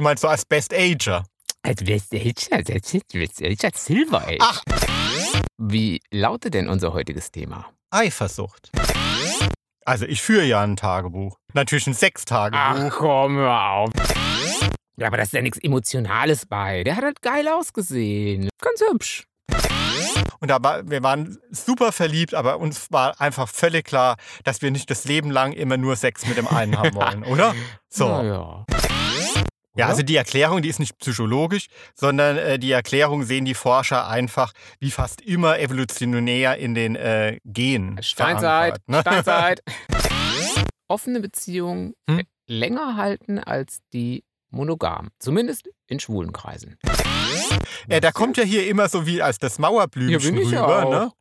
du meinst so als Best Ager. Als Best Ager, Best Ager Silver Age. Ach. Wie lautet denn unser heutiges Thema? Eifersucht. Also ich führe ja ein Tagebuch. Natürlich ein Ach Sechstagebuch. komm, hör auf. Ja, aber da ist ja nichts Emotionales bei. Der hat halt geil ausgesehen. Ganz hübsch. Und da war, wir waren super verliebt, aber uns war einfach völlig klar, dass wir nicht das Leben lang immer nur Sex mit dem einen haben wollen, oder? So. Na ja. Ja, Oder? also die Erklärung, die ist nicht psychologisch, sondern äh, die Erklärung sehen die Forscher einfach wie fast immer evolutionär in den äh, Genen. Steinzeit, ne? Steinzeit. Offene Beziehungen Hm? äh, länger halten als die monogam. Zumindest in schwulen Kreisen. Ja, der kommt ja hier immer so wie als das Mauerblümchen Hier bin ich ja rüber, auch. ne?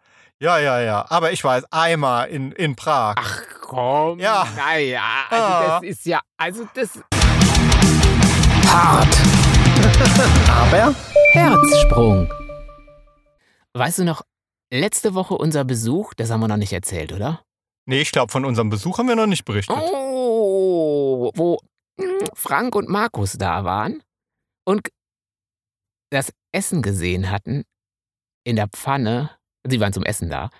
Ja, ja, ja. Aber ich weiß, einmal in, in Prag. Ach komm. Ja. Naja, also Ah. das ist ja, also das. Hart. Aber Herzsprung. Weißt du noch, letzte Woche unser Besuch, das haben wir noch nicht erzählt, oder? Nee, ich glaube, von unserem Besuch haben wir noch nicht berichtet. Oh, wo hm, Frank und Markus da waren und das Essen gesehen hatten in der Pfanne. Sie waren zum Essen da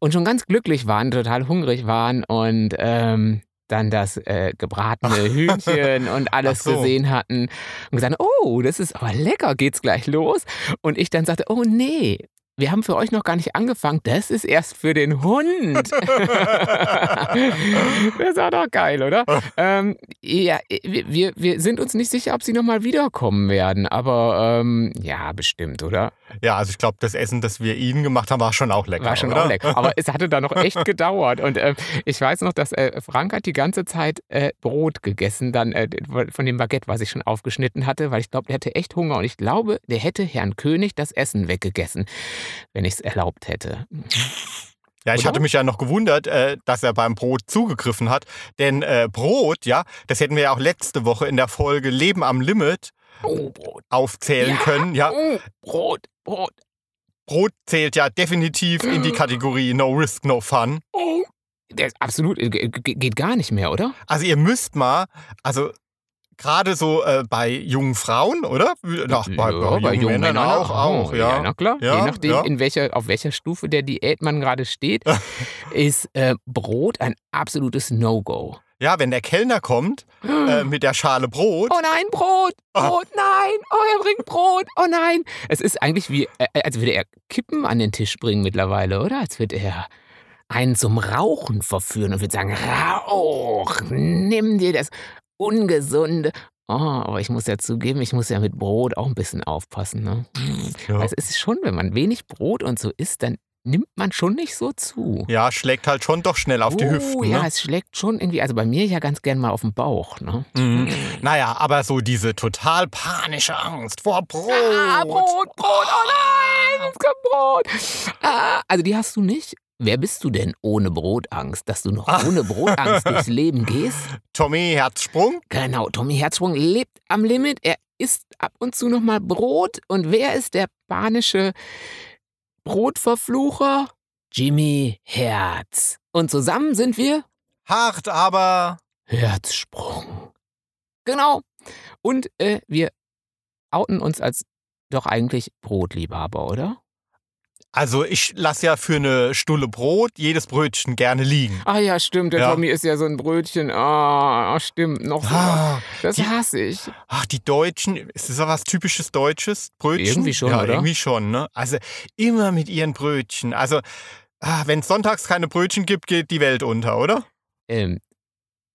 und schon ganz glücklich waren, total hungrig waren und ähm, dann das äh, gebratene Hühnchen und alles so. gesehen hatten und gesagt, oh, das ist aber lecker, geht's gleich los? Und ich dann sagte, oh nee, wir haben für euch noch gar nicht angefangen, das ist erst für den Hund. das war doch geil, oder? ähm, ja, wir, wir- sind uns nicht sicher, ob sie nochmal wiederkommen werden, aber ähm, ja, bestimmt, oder? Ja, also ich glaube, das Essen, das wir ihnen gemacht haben, war schon auch lecker. War schon oder? auch lecker. Aber es hatte da noch echt gedauert. Und äh, ich weiß noch, dass äh, Frank hat die ganze Zeit äh, Brot gegessen, dann äh, von dem Baguette, was ich schon aufgeschnitten hatte, weil ich glaube, der hatte echt Hunger. Und ich glaube, der hätte Herrn König das Essen weggegessen, wenn ich es erlaubt hätte. Ja, ich Oder? hatte mich ja noch gewundert, äh, dass er beim Brot zugegriffen hat. Denn äh, Brot, ja, das hätten wir ja auch letzte Woche in der Folge Leben am Limit Oh, aufzählen Ja. können. Ja, Oh, Brot, Brot. Brot zählt ja definitiv in die Kategorie No Risk, No Fun. Oh. Absolut, äh, ge- ge- geht gar nicht mehr, oder? Also ihr müsst mal, also gerade so äh, bei jungen Frauen, oder? Ach, bei, bei, jungen Männern, auch, auch, ja. na klar. Ja, Je nachdem, ja. in welcher, auf welcher Stufe der Diät man gerade steht, ist äh, Brot ein absolutes No-Go. Ja, wenn der Kellner kommt äh, mit der Schale Brot. Oh nein, Brot! Brot, nein! Oh, er bringt Brot! Oh nein! Es ist eigentlich wie, äh, als würde er Kippen an den Tisch bringen mittlerweile, oder? Als würde er einen zum Rauchen verführen und würde sagen, Rauch, nimm dir das Ungesunde. Oh, aber ich muss ja zugeben, ich muss ja mit Brot auch ein bisschen aufpassen. Ne? Ja. Also es ist schon, wenn man wenig Brot und so isst, dann nimmt man schon nicht so zu. Ja, schlägt halt schon doch schnell auf die oh, Hüften. ja, Ne? es schlägt schon irgendwie, also bei mir ja ganz gern mal auf den Bauch. Ne? Mhm. Naja, aber so diese total panische Angst vor Brot. Ah, Brot, Brot, oh nein, es kommt Brot. Ah, also die hast du nicht. Wer bist du denn ohne Brotangst, dass du noch Ah. ohne Brotangst durchs Leben gehst? Tommy Herzsprung. Genau, Tommy Herzsprung lebt am Limit. Er isst ab und zu noch mal Brot. Und wer ist der panische Brotverflucher? Jimmy Herz. Und zusammen sind wir Hart, aber Herzsprung. Genau. Und äh, wir outen uns als doch eigentlich Brotliebhaber, oder? Also ich lasse ja für eine Stulle Brot jedes Brötchen gerne liegen. Ah ja, stimmt. Der Ja. Tommy ist ja so ein Brötchen. Ah, stimmt. Noch so. Ah, Das die- hasse ich. Ach, die Deutschen, ist das was typisches Deutsches? Brötchen? Irgendwie schon, ja, oder? irgendwie schon, ne? Also immer mit ihren Brötchen. Also, ah, wenn es sonntags keine Brötchen gibt, geht die Welt unter, oder? Ähm,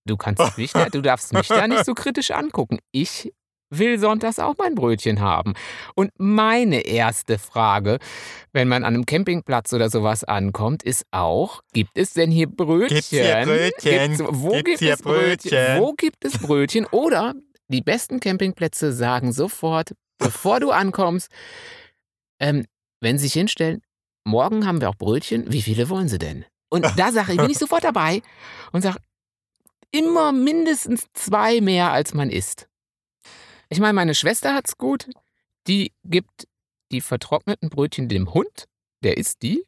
du kannst mich da, du darfst mich da nicht so kritisch angucken. Ich will sonntags auch mein Brötchen haben. Und meine erste Frage, wenn man an einem Campingplatz oder sowas ankommt, ist auch, gibt es denn hier Brötchen? Gibt's hier Brötchen? Gibt's, wo Gibt's gibt hier es Brötchen? Brötchen? Wo gibt es Brötchen? Oder die besten Campingplätze sagen sofort, bevor du ankommst, ähm, wenn sie sich hinstellen, morgen haben wir auch Brötchen, wie viele wollen sie denn? Und da sage ich, bin ich sofort dabei und sage, immer mindestens zwei mehr, als man isst. Ich meine, meine Schwester hat's gut. Die gibt die vertrockneten Brötchen dem Hund. Der isst die.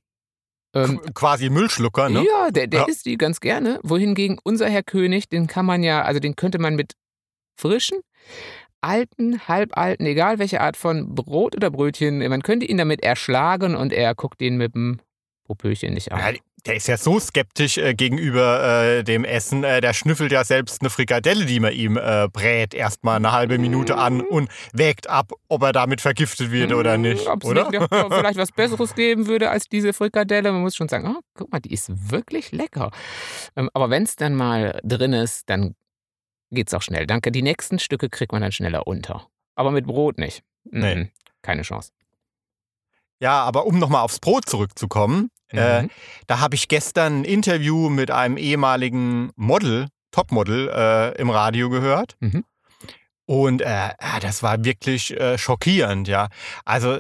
Ähm, Qu- Quasi Müllschlucker, ne? ja, der, der Ja. isst die ganz gerne. Wohingegen unser Herr König, den kann man ja, also den könnte man mit frischen, alten, halbalten, egal welche Art von Brot oder Brötchen, man könnte ihn damit erschlagen und er guckt ihn mit dem Popöchen nicht an. Ja, der ist ja so skeptisch äh, gegenüber äh, dem Essen. Äh, der schnüffelt ja selbst eine Frikadelle, die man ihm äh, brät, erstmal eine halbe Minute an und wägt ab, ob er damit vergiftet wird oder nicht. Ob es oder? nicht noch vielleicht was Besseres geben würde als diese Frikadelle. Man muss schon sagen, oh, guck mal, die ist wirklich lecker. Ähm, aber wenn es dann mal drin ist, dann geht es auch schnell. Danke, die nächsten Stücke kriegt man dann schneller unter. Aber mit Brot nicht. Nee. Mhm. Keine Chance. Ja, aber um nochmal aufs Brot zurückzukommen, äh, Mhm. da habe ich gestern ein Interview mit einem ehemaligen Model, Topmodel, äh, im Radio gehört. Mhm. Und äh, ja, das war wirklich äh, schockierend, ja. Also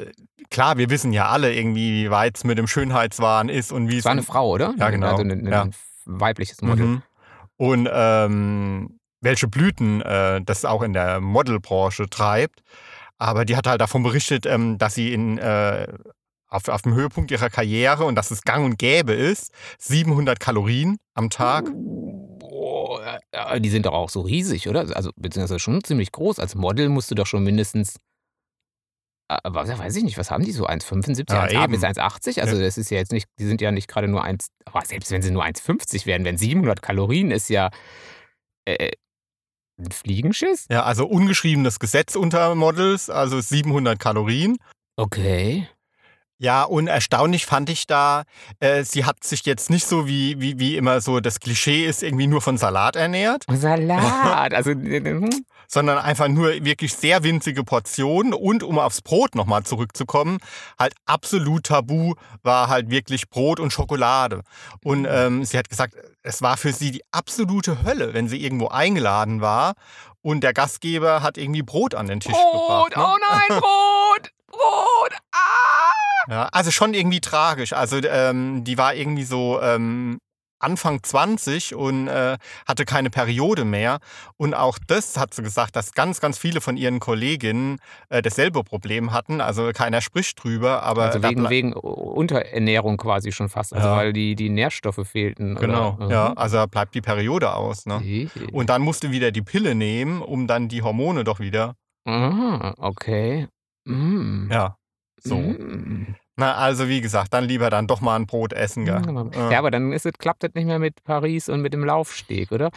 klar, wir wissen ja alle irgendwie, wie weit es mit dem Schönheitswahn ist und wie Es war eine Frau, oder? Ja, genau. Also ein, ein Ja. weibliches Model. Mhm. Und ähm, welche Blüten äh, das auch in der Modelbranche treibt. Aber die hat halt davon berichtet, ähm, dass sie in, äh, auf, auf dem Höhepunkt ihrer Karriere und dass es gang und gäbe ist, 700 Kalorien am Tag. Boah, ja, die sind doch auch so riesig, oder? Also, beziehungsweise schon ziemlich groß. Als Model musst du doch schon mindestens. äh, Aber weiß ich nicht, was haben die so? 1,75, Ja, 1,80 eben. bis 1,80? Also, das ist ja jetzt nicht, die sind ja nicht gerade nur 1, aber selbst wenn sie nur 1,50 wären, wenn 700 Kalorien ist ja äh, ein Fliegenschiss? Ja, also ungeschriebenes Gesetz unter Models, also 700 Kalorien. Okay. Ja, und erstaunlich fand ich da, äh, sie hat sich jetzt nicht so wie, wie, wie immer so das Klischee ist, irgendwie nur von Salat ernährt, Salat. Also, äh, hm, sondern einfach nur wirklich sehr winzige Portionen. Und um aufs Brot nochmal zurückzukommen, halt absolut tabu war halt wirklich Brot und Schokolade. Und ähm, sie hat gesagt, es war für sie die absolute Hölle, wenn sie irgendwo eingeladen war und der Gastgeber hat irgendwie Brot an den Tisch Brot, gebracht. Ne? oh nein, Brot! Brot! Ah! Ja, also schon irgendwie tragisch. Also ähm, die war irgendwie so ähm, Anfang 20 und äh, hatte keine Periode mehr. Und auch das hat sie gesagt, dass ganz, ganz viele von ihren Kolleginnen äh, dasselbe Problem hatten. Also keiner spricht drüber, aber Also wegen, wegen Unterernährung quasi schon fast. Also Ja. weil die, die Nährstoffe fehlten. genau, Oder? ja, also da bleibt die Periode aus. Ne? Mhm. Und dann musste wieder die Pille nehmen, um dann die Hormone doch wieder. Aha, okay. Mm. Ja, so. Mm. Na, also wie gesagt, dann lieber dann doch mal ein Brot essen. Gell? Ja, aber dann ist es, klappt das nicht mehr mit Paris und mit dem Laufsteg, oder?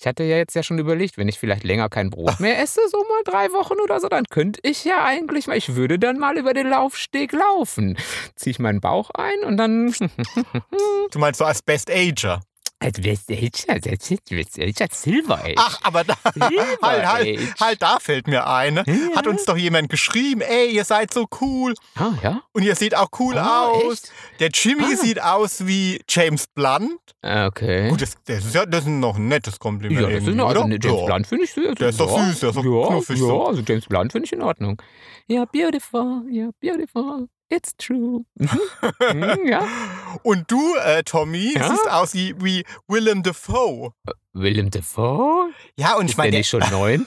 Ich hatte ja jetzt ja schon überlegt, wenn ich vielleicht länger kein Brot mehr esse, so mal drei Wochen oder so, dann könnte ich ja eigentlich mal, ich würde dann mal über den Laufsteg laufen. Ziehe ich meinen Bauch ein und dann. Du meinst so als Best Ager. Als West Silver Age. Ach, aber da, Silver halt, halt, halt, da fällt mir ein. ne? Ja. Hat uns doch jemand geschrieben, ey, ihr seid so cool Ah, ja? und ihr seht auch cool Oh, aus. echt? Der Jimmy Ah. sieht aus wie James Blunt. Okay. Gut, das, das, ist ja, das ist noch ein nettes Kompliment. Ja, das ist irgendwie, in Ordnung. oder? Ne, James ja. Blunt finde ich süß. Der ist doch süß, der ist doch ja, knuffig ja, so. also James Blunt finde ich in Ordnung. Ja, beautiful, ja, beautiful, it's true. Mhm. Mhm, ja. Und du, äh, Tommy, Ja? siehst aus wie, wie Willem Dafoe. Willem Dafoe? Ja, und ich Ist der meine, nicht schon 90?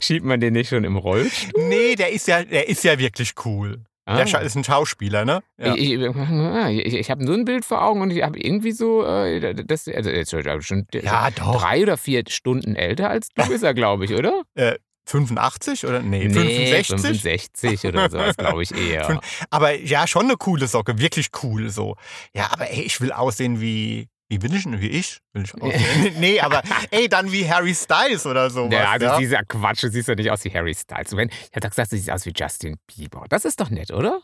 Schiebt man den nicht schon im Rollstuhl? nee, der ist ja, der ist ja wirklich cool. Ah. Der ist ein Schauspieler, ne? Ja. Ich, ich, ich, habe so ein Bild vor Augen und ich habe irgendwie so, äh, das, also jetzt ist schon Ja, doch. drei oder vier Stunden älter als du ist er, glaube ich, oder? 85 oder? Nee, Nee, 65. 65 oder sowas, glaube ich eher. Aber ja, schon eine coole Socke, wirklich cool so. Ja, aber ey, ich will aussehen wie. Wie will ich denn? Wie ich? Will ich aussehen? nee, aber ey, dann wie Harry Styles oder sowas. Ja, also ja? dieser Quatsch, du siehst doch nicht aus wie Harry Styles. Wenn, ich hätte gesagt, du siehst aus wie Justin Bieber. Das ist doch nett, oder?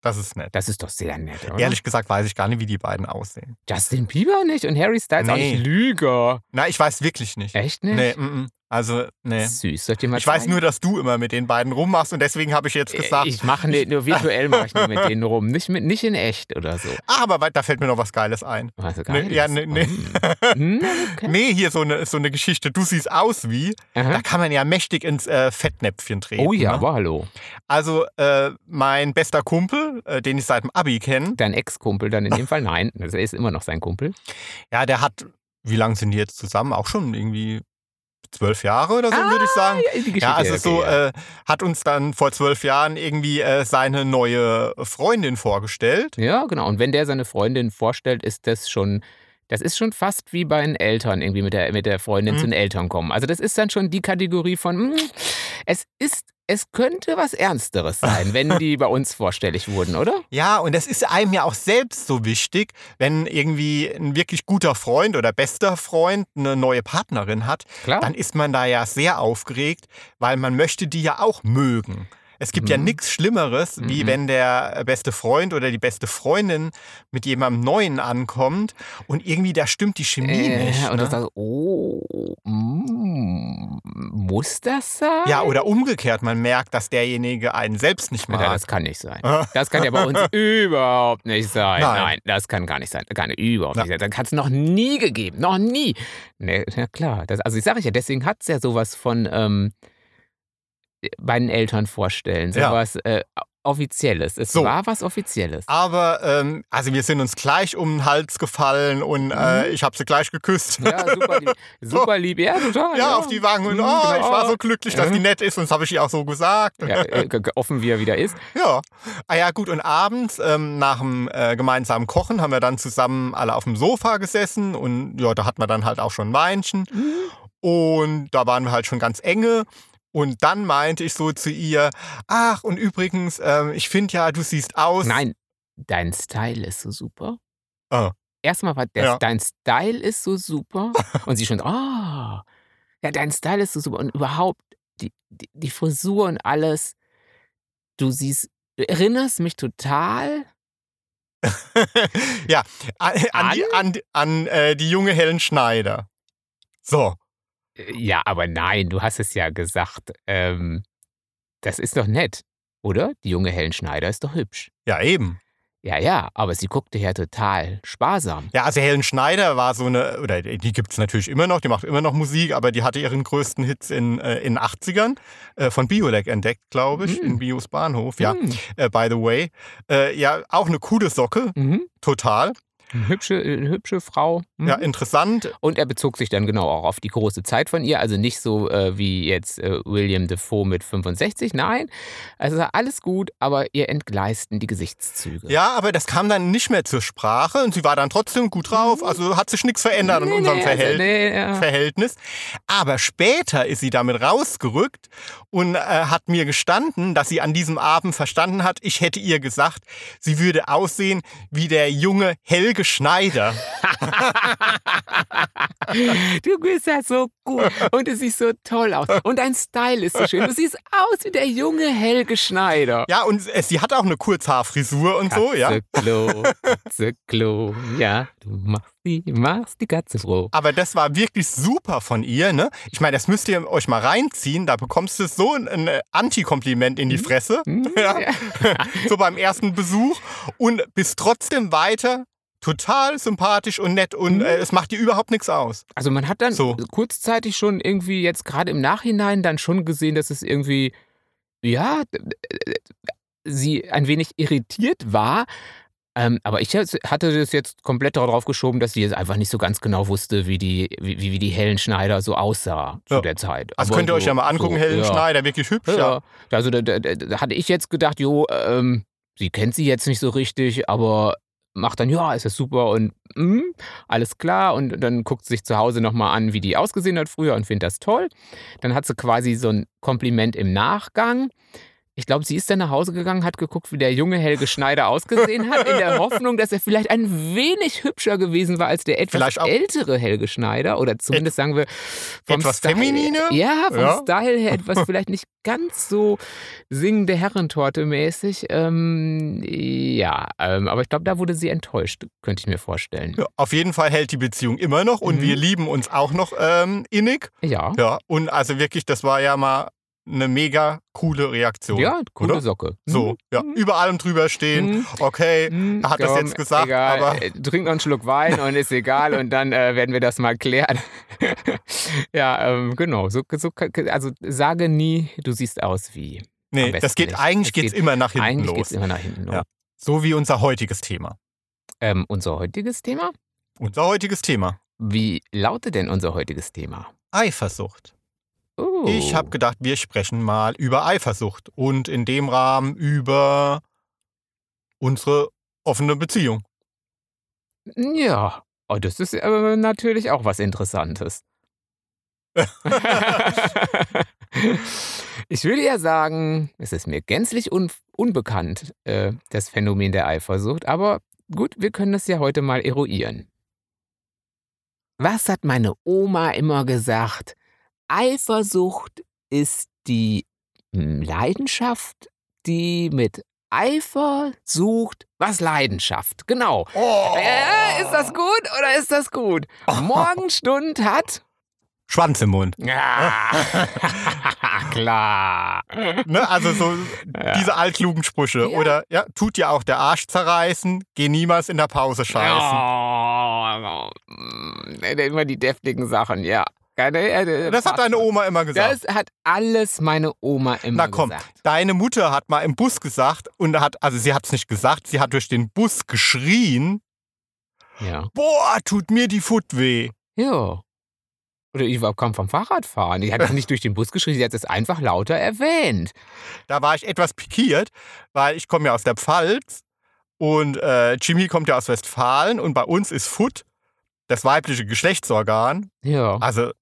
Das ist nett. Das ist doch sehr nett, oder? Ehrlich gesagt weiß ich gar nicht, wie die beiden aussehen. Justin Bieber nicht und Harry Styles auch Nee. nicht. Lüger. Na, ich weiß wirklich nicht. Echt nicht? Nee, mm, mm. Also, nee. Süß, soll ich dir mal Ich weiß nur, dass du immer mit den beiden rummachst und deswegen habe ich jetzt gesagt. Äh, Ich mache ne, nur virtuell mache ich nur mit denen rum, nicht, mit, nicht in echt oder so. ah, aber da fällt mir noch was Geiles ein. Also Nee, geil. ja, nee, nee. Hm, okay. Nee, hier so eine, so eine Geschichte. Du siehst aus wie. Aha. Da kann man ja mächtig ins äh, Fettnäpfchen treten. Oh ja, ne? aber hallo. Also, äh, mein bester Kumpel, äh, den ich seit dem Abi kenne, Dein Ex-Kumpel dann in dem Fall? Nein, also er ist immer noch sein Kumpel. ja, der hat, wie lange sind die jetzt zusammen? Auch schon irgendwie zwölf Jahre oder so, würde ich sagen. Ja, also okay, so ja. äh, hat uns dann vor zwölf Jahren irgendwie äh, seine neue Freundin vorgestellt. Ja, genau. Und wenn der seine Freundin vorstellt, ist das schon Das ist schon fast wie bei den Eltern, irgendwie mit der, mit der Freundin Mhm. zu den Eltern kommen. Also das ist dann schon die Kategorie von, mm, es ist, es könnte was Ernsteres sein, wenn die bei uns vorstellig wurden, oder? Ja, und das ist einem ja auch selbst so wichtig, wenn irgendwie ein wirklich guter Freund oder bester Freund eine neue Partnerin hat, Klar. dann ist man da ja sehr aufgeregt, weil man möchte die ja auch mögen. Es gibt ja Mhm. nichts Schlimmeres, wie Mhm. wenn der beste Freund oder die beste Freundin mit jemandem Neuen ankommt und irgendwie da stimmt die Chemie nicht. und ne? das sagt, oh, mm, muss das sein? ja, oder umgekehrt, man merkt, dass derjenige einen selbst nicht Ja, mag. das kann nicht sein. Das kann ja bei uns überhaupt nicht sein. Nein. Nein. das kann gar nicht sein. Kann überhaupt Ja. nicht sein. Das hat es noch nie gegeben. Noch nie. Ne, ja klar. Das, also ich sage ja, deswegen hat es ja sowas von ähm, bei den Eltern vorstellen. Ja. Sowas äh, Offizielles. Es So. war was Offizielles. Aber, ähm, also wir sind uns gleich um den Hals gefallen und äh, ich habe sie gleich geküsst. Mhm. Ja, super lieb. Super lieb. Ja, total. Ja, auf die Wangen und Mhm, oh, ich genau. war so glücklich, dass Ja. die nett ist und das habe ich ihr auch so gesagt. Ja, äh, offen wie er wieder ist. Ja. Ah ja, gut. Und abends ähm, nach dem äh, gemeinsamen Kochen haben wir dann zusammen alle auf dem Sofa gesessen und ja, da hat man dann halt auch schon ein Weinchen. Und da waren wir halt schon ganz enge. Und dann meinte ich so zu ihr, ach, und übrigens, ähm, ich finde ja, du siehst aus. Nein, dein Style ist so super. Ah. Erstmal war der, Ja. dein Style ist so super. Und sie schon, ah, ja, dein Style ist so super. Und überhaupt, die, die, die Frisur und alles, du siehst, du erinnerst mich total. ja, an, an, die, an, an äh, die junge Helen Schneider. So. Äh, Ja, aber nein, du hast es ja gesagt. Ähm, das ist doch nett, oder? Die junge Helen Schneider ist doch hübsch. Ja, eben. Ja, ja, aber sie guckte ja total sparsam. Ja, also Helen Schneider war so eine, oder die gibt es natürlich immer noch, die macht immer noch Musik, aber die hatte ihren größten Hits in, äh, den 80ern äh, von Biolek entdeckt, glaube ich, Mm. in Bios Bahnhof. Ja, Hm. äh, by the way. Äh, ja, auch eine coole Socke, Mhm. total. Eine hübsche, eine hübsche Frau. Mhm. Ja, interessant. Und er bezog sich dann genau auch auf die große Zeit von ihr, also nicht so äh, wie jetzt äh, William Defoe mit 65, nein. Also alles gut, aber ihr entgleisten die Gesichtszüge. Ja, aber das kam dann nicht mehr zur Sprache und sie war dann trotzdem gut drauf. Also hat sich nichts verändert in Nee, unserem nee, Verhält also, nee, ja. Verhältnis. Aber später ist sie damit rausgerückt und äh, hat mir gestanden, dass sie an diesem Abend verstanden hat, ich hätte ihr gesagt, sie würde aussehen wie der junge Helge Schneider. Du bist ja so gut und du siehst so toll aus. Und dein Style ist so schön. Du siehst aus wie der junge Helge Schneider. Ja, und sie hat auch eine Kurzhaarfrisur und so, ja. Katzeklo, Katzeklo, ja, du machst die, machst die Katze froh. Aber das war wirklich super von ihr, ne? Ich meine, das müsst ihr euch mal reinziehen. Da bekommst du so ein, ein Anti-Kompliment in die Fresse. Hm, Ja. so beim ersten Besuch und bist trotzdem weiter total sympathisch und nett und Mhm. äh, es macht dir überhaupt nichts aus. Also man hat dann So. kurzzeitig schon irgendwie jetzt gerade im Nachhinein dann schon gesehen, dass es irgendwie, ja, sie ein wenig irritiert war. Ähm, aber ich hatte das jetzt komplett darauf geschoben, dass sie jetzt einfach nicht so ganz genau wusste, wie die, wie, wie die Helen Schneider so aussah zu Ja. der Zeit. Das Aber könnt ihr so, euch ja mal angucken, so, Helen ja. Schneider, wirklich hübsch. Ja. Also da, da, da, da hatte ich jetzt gedacht, jo, ähm, sie kennt sie jetzt nicht so richtig, aber macht dann, ja, ist das super und mm, alles klar. Und dann guckt sie sich zu Hause nochmal an, wie die ausgesehen hat früher und findet das toll. Dann hat sie quasi so ein Kompliment im Nachgang. Ich glaube, sie ist dann nach Hause gegangen, hat geguckt, wie der junge Helge Schneider ausgesehen hat, in der Hoffnung, dass er vielleicht ein wenig hübscher gewesen war als der etwas ältere Helge Schneider. Oder zumindest sagen wir vom etwas Style, feminine? Ja, vom Ja. Style her etwas vielleicht nicht ganz so singende Herrentorte mäßig. Ähm, ja, ähm, aber ich glaube, da wurde sie enttäuscht, könnte ich mir vorstellen. Ja, auf jeden Fall hält die Beziehung immer noch und Mhm. wir lieben uns auch noch ähm, innig. Ja, Ja, und also wirklich, das war ja mal eine mega coole Reaktion. ja, coole oder? Socke. So, ja, über allem drüber stehen. Mhm. Okay, Hm, er hat das komm, jetzt gesagt, egal, aber äh, trink noch einen Schluck Wein und ist egal und dann äh, werden wir das mal klären. ja, ähm, genau. So, so, also sage nie, du siehst aus wie. nee, das geht nicht. eigentlich Es geht's geht- immer nach hinten Eigentlich los. geht es immer nach hinten los. Ja. So wie unser heutiges Thema. Ähm, unser heutiges Thema? Unser heutiges Thema. Wie lautet denn unser heutiges Thema? Eifersucht. Oh. Ich habe gedacht, wir sprechen mal über Eifersucht und in dem Rahmen über unsere offene Beziehung. Ja, Oh, das ist äh, natürlich auch was Interessantes. ich würde ja sagen, es ist mir gänzlich un unbekannt, äh, das Phänomen der Eifersucht, aber gut, wir können das ja heute mal eruieren. Was hat meine Oma immer gesagt? Eifersucht ist die Leidenschaft, die mit Eifer sucht, was Leidenschaft. Genau. Oh. Äh, ist das gut oder ist das gut? Morgenstund hat. Schwanz im Mund. Ja, klar. Ne? Also so Ja. diese altklugen Sprüche. Ja. Oder ja, tut dir auch der Arsch zerreißen, geh niemals in der Pause scheißen. Oh, mm, immer die deftigen Sachen, ja. Keine, äh, Das hat deine Oma immer gesagt. Das hat alles meine Oma immer Na komm, gesagt. deine Mutter hat mal im Bus gesagt und hat, also sie hat es nicht gesagt, sie hat durch den Bus geschrien, Ja. boah, tut mir die Foot weh. Ja. Oder ich kam vom Fahrradfahren. Die hat es nicht durch den Bus geschrieben, sie hat es einfach lauter erwähnt. Da war ich etwas pikiert, weil ich komme ja aus der Pfalz und äh, Jimmy kommt ja aus Westfalen und bei uns ist Foot das weibliche Geschlechtsorgan. Ja. Also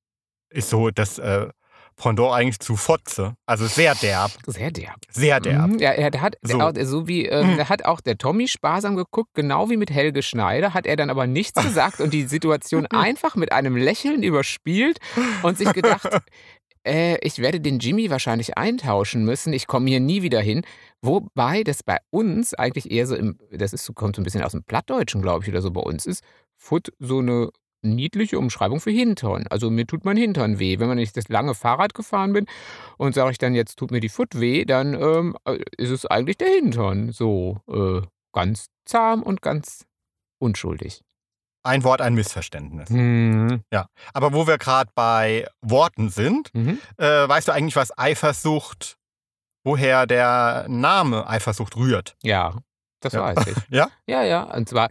ist so das äh, Pendant eigentlich zu Fotze. Also sehr derb, Sehr derb. sehr derb. Mhm, ja, er hat, So. so, so wie, äh, Mhm. da hat auch der Tommy sparsam geguckt, genau wie mit Helge Schneider, hat er dann aber nichts gesagt und die Situation einfach mit einem Lächeln überspielt und sich gedacht, äh, ich werde den Jimmy wahrscheinlich eintauschen müssen, ich komme hier nie wieder hin. Wobei das bei uns eigentlich eher so im, das ist, so- kommt so ein bisschen aus dem Plattdeutschen, glaube ich, oder so bei uns ist, Foot so eine niedliche Umschreibung für Hintern. Also mir tut mein Hintern weh. Wenn man nicht das lange Fahrrad gefahren bin und sage ich dann, jetzt tut mir die Foot weh, dann ähm, äh, ist es eigentlich der Hintern. So äh, ganz zahm und ganz unschuldig. Ein Wort, ein Missverständnis. Mhm. Aber wo wir gerade bei Worten sind, Mhm. äh, weißt du eigentlich, was Eifersucht, woher der Name Eifersucht rührt? Ja, das Ja. weiß ich. Ja? Ja, ja. Und zwar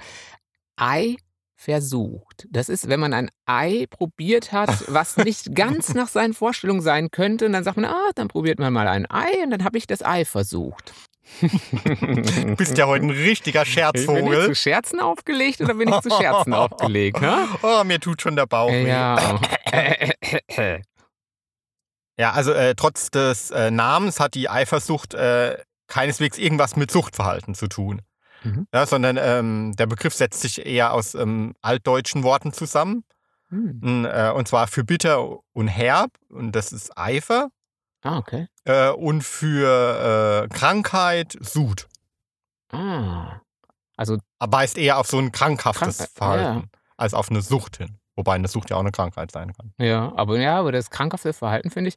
Ei versucht. Das ist, wenn man ein Ei probiert hat, was nicht ganz nach seinen Vorstellungen sein könnte, und dann sagt man, ah, dann probiert man mal ein Ei und dann habe ich das Ei versucht. Du bist ja heute ein richtiger Bin ich Scherzvogel. zu Scherzen aufgelegt oder bin ich zu Scherzen aufgelegt? Ne? Oh, mir tut schon der Bauch weh. Ja. Ja, also äh, trotz des äh, Namens hat die Eifersucht äh, keineswegs irgendwas mit Suchtverhalten zu tun. Mhm. Ja, sondern ähm, der Begriff setzt sich eher aus ähm, altdeutschen Worten zusammen. Hm. N- Äh, und zwar für bitter und herb, und das ist Eifer. Ah, okay. Äh, und für äh, Krankheit Sud. Ah. Also, Weist eher auf so ein krankhaftes Krank- Verhalten als auf eine Sucht hin. Wobei eine Sucht ja auch eine Krankheit sein kann. ja, aber ja, aber das krankhafte Verhalten finde ich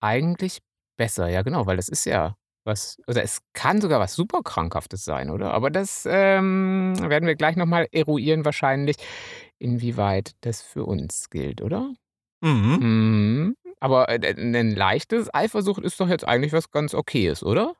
eigentlich besser. Ja, genau, weil das ist ja was, oder es kann sogar was super krankhaftes sein, oder? Aber das ähm, werden wir gleich nochmal eruieren, wahrscheinlich, inwieweit das für uns gilt, oder? Mhm. Mhm. Aber äh, ein leichtes Eifersucht ist doch jetzt eigentlich was ganz Okayes, oder?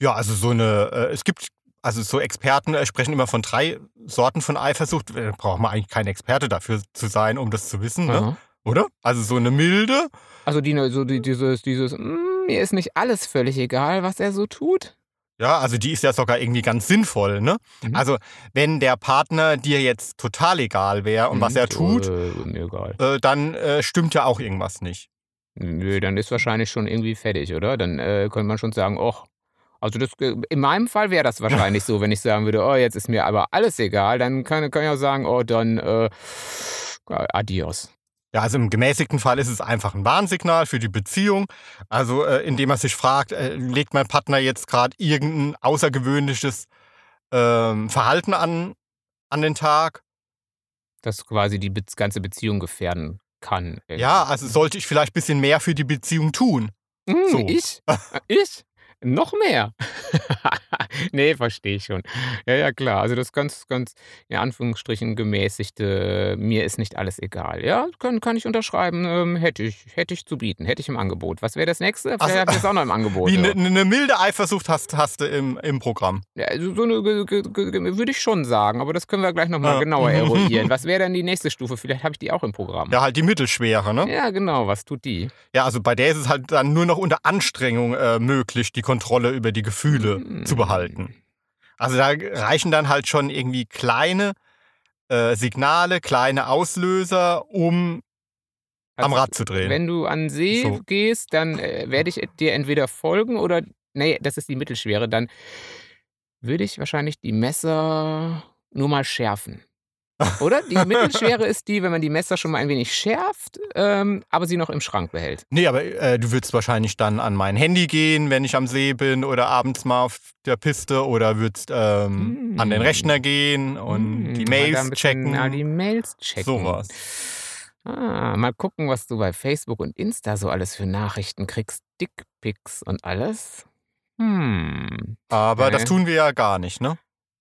Ja, also so eine, äh, es gibt, also so Experten äh, sprechen immer von drei Sorten von Eifersucht. Äh, braucht man eigentlich kein Experte dafür zu sein, um das zu wissen, ne? Oder? Also so eine milde, Also die, so die, dieses, dieses, "Mm, mir ist nicht alles völlig egal, was er so tut. ja, also die ist ja sogar irgendwie ganz sinnvoll, ne? Mhm. Also wenn der Partner dir jetzt total egal wäre und was Mhm. er tut, Äh, äh, dann äh, stimmt ja auch irgendwas nicht. Nö, dann ist wahrscheinlich schon irgendwie fertig, oder? Dann äh, könnte man schon sagen, och, also das, äh, in meinem Fall wäre das wahrscheinlich so, wenn ich sagen würde, oh, jetzt ist mir aber alles egal, dann kann, kann ich auch sagen, oh, dann äh, adios. Ja, also im gemäßigten Fall ist es einfach ein Warnsignal für die Beziehung. Also äh, indem man sich fragt, äh, legt mein Partner jetzt gerade irgendein außergewöhnliches ähm, Verhalten an, an den Tag? Das quasi die ganze Beziehung gefährden kann. irgendwie. Ja, also sollte ich vielleicht ein bisschen mehr für die Beziehung tun. Hm, so. Ich? Ich? Noch mehr? nee, verstehe ich schon. Ja, ja, klar. Also das ganz, ganz, in Anführungsstrichen, gemäßigte, mir ist nicht alles egal. Ja, kann, kann ich unterschreiben. Ähm, hätte ich, hätte ich zu bieten, hätte ich im Angebot. Was wäre das nächste? Vielleicht Also, habt ihr es auch noch im Angebot. Wie ja. eine ne milde Eifersucht hast, hast du im, im Programm. Ja, so eine, würde ich schon sagen, aber das können wir gleich nochmal Ja. genauer eruieren. Was wäre denn die nächste Stufe? Vielleicht habe ich die auch im Programm. Ja, halt die mittelschwere, ne? Ja, genau. Was tut die? Ja, also bei der ist es halt dann nur noch unter Anstrengung äh, möglich, die Kontrolle über die Gefühle Mm. zu behalten. Also da reichen dann halt schon irgendwie kleine äh, Signale, kleine Auslöser, um am Also, Rad zu drehen. Wenn du an See So. gehst, dann äh, werde ich dir entweder folgen oder, nee, das ist die Mittelschwere, dann würde ich wahrscheinlich die Messer nur mal schärfen. Oder? Die Mittelschwere ist die, wenn man die Messer schon mal ein wenig schärft, ähm, aber sie noch im Schrank behält. Nee, aber äh, du würdest wahrscheinlich dann an mein Handy gehen, wenn ich am See bin oder abends mal auf der Piste oder würdest ähm, an den Mm. Rechner gehen und Hm, die Mails checken. Ah, die Mails checken. Sowas. Ah, mal gucken, was du bei Facebook und Insta so alles für Nachrichten kriegst. Dickpics und alles. Hm. Aber das Okay. tun wir ja gar nicht, ne?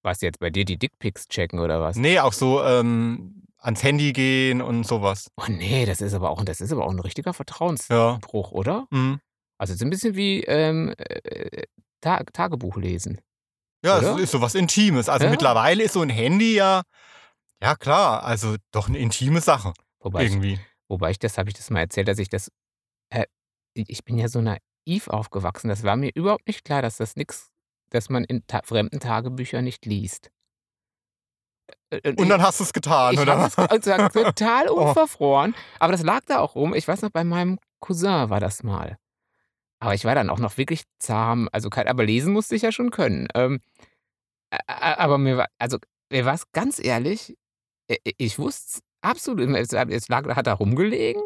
Was jetzt bei dir die Dickpics checken oder was? Nee, auch so ähm, ans Handy gehen und sowas. Oh nee, das ist aber auch, das ist aber auch ein richtiger Vertrauensbruch, Ja. oder? Mhm. Also so ein bisschen wie ähm, äh, Ta Tagebuch lesen. Ja, Oder? es ist sowas Intimes. Also Ja. mittlerweile ist so ein Handy ja, ja klar, also doch eine intime Sache Wobei ich, irgendwie. wobei ich das, habe ich das mal erzählt, dass ich das, äh, ich bin ja so naiv aufgewachsen. Das war mir überhaupt nicht klar, dass das nichts, dass man in ta fremden Tagebüchern nicht liest. Äh, Und dann hast du es getan, ich oder? es also total Oh. unverfroren, aber das lag da auch rum. Ich weiß noch, bei meinem Cousin war das mal. Aber ich war dann auch noch wirklich zahm, also kein, aber lesen musste ich ja schon können. Ähm, aber mir war, also mir war es ganz ehrlich, ich wusste absolut, es, es lag, hat da rumgelegen,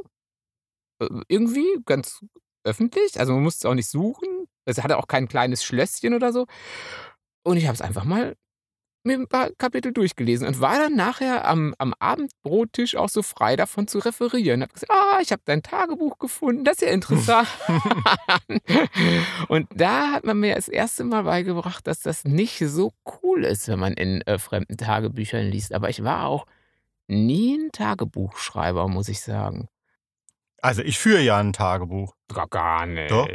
äh, irgendwie ganz öffentlich, also man musste es auch nicht suchen. Es hatte auch kein kleines Schlösschen oder so. Und ich habe es einfach mal mir ein paar Kapitel durchgelesen und war dann nachher am, am Abendbrottisch auch so frei davon zu referieren. Hab gesagt, ah, ich habe dein Tagebuch gefunden, das ist ja interessant. und da hat man mir das erste Mal beigebracht, dass das nicht so cool ist, wenn man in äh, fremden Tagebüchern liest. Aber ich war auch nie ein Tagebuchschreiber, muss ich sagen. Also ich führe ja ein Tagebuch Gar, gar nicht. Doch.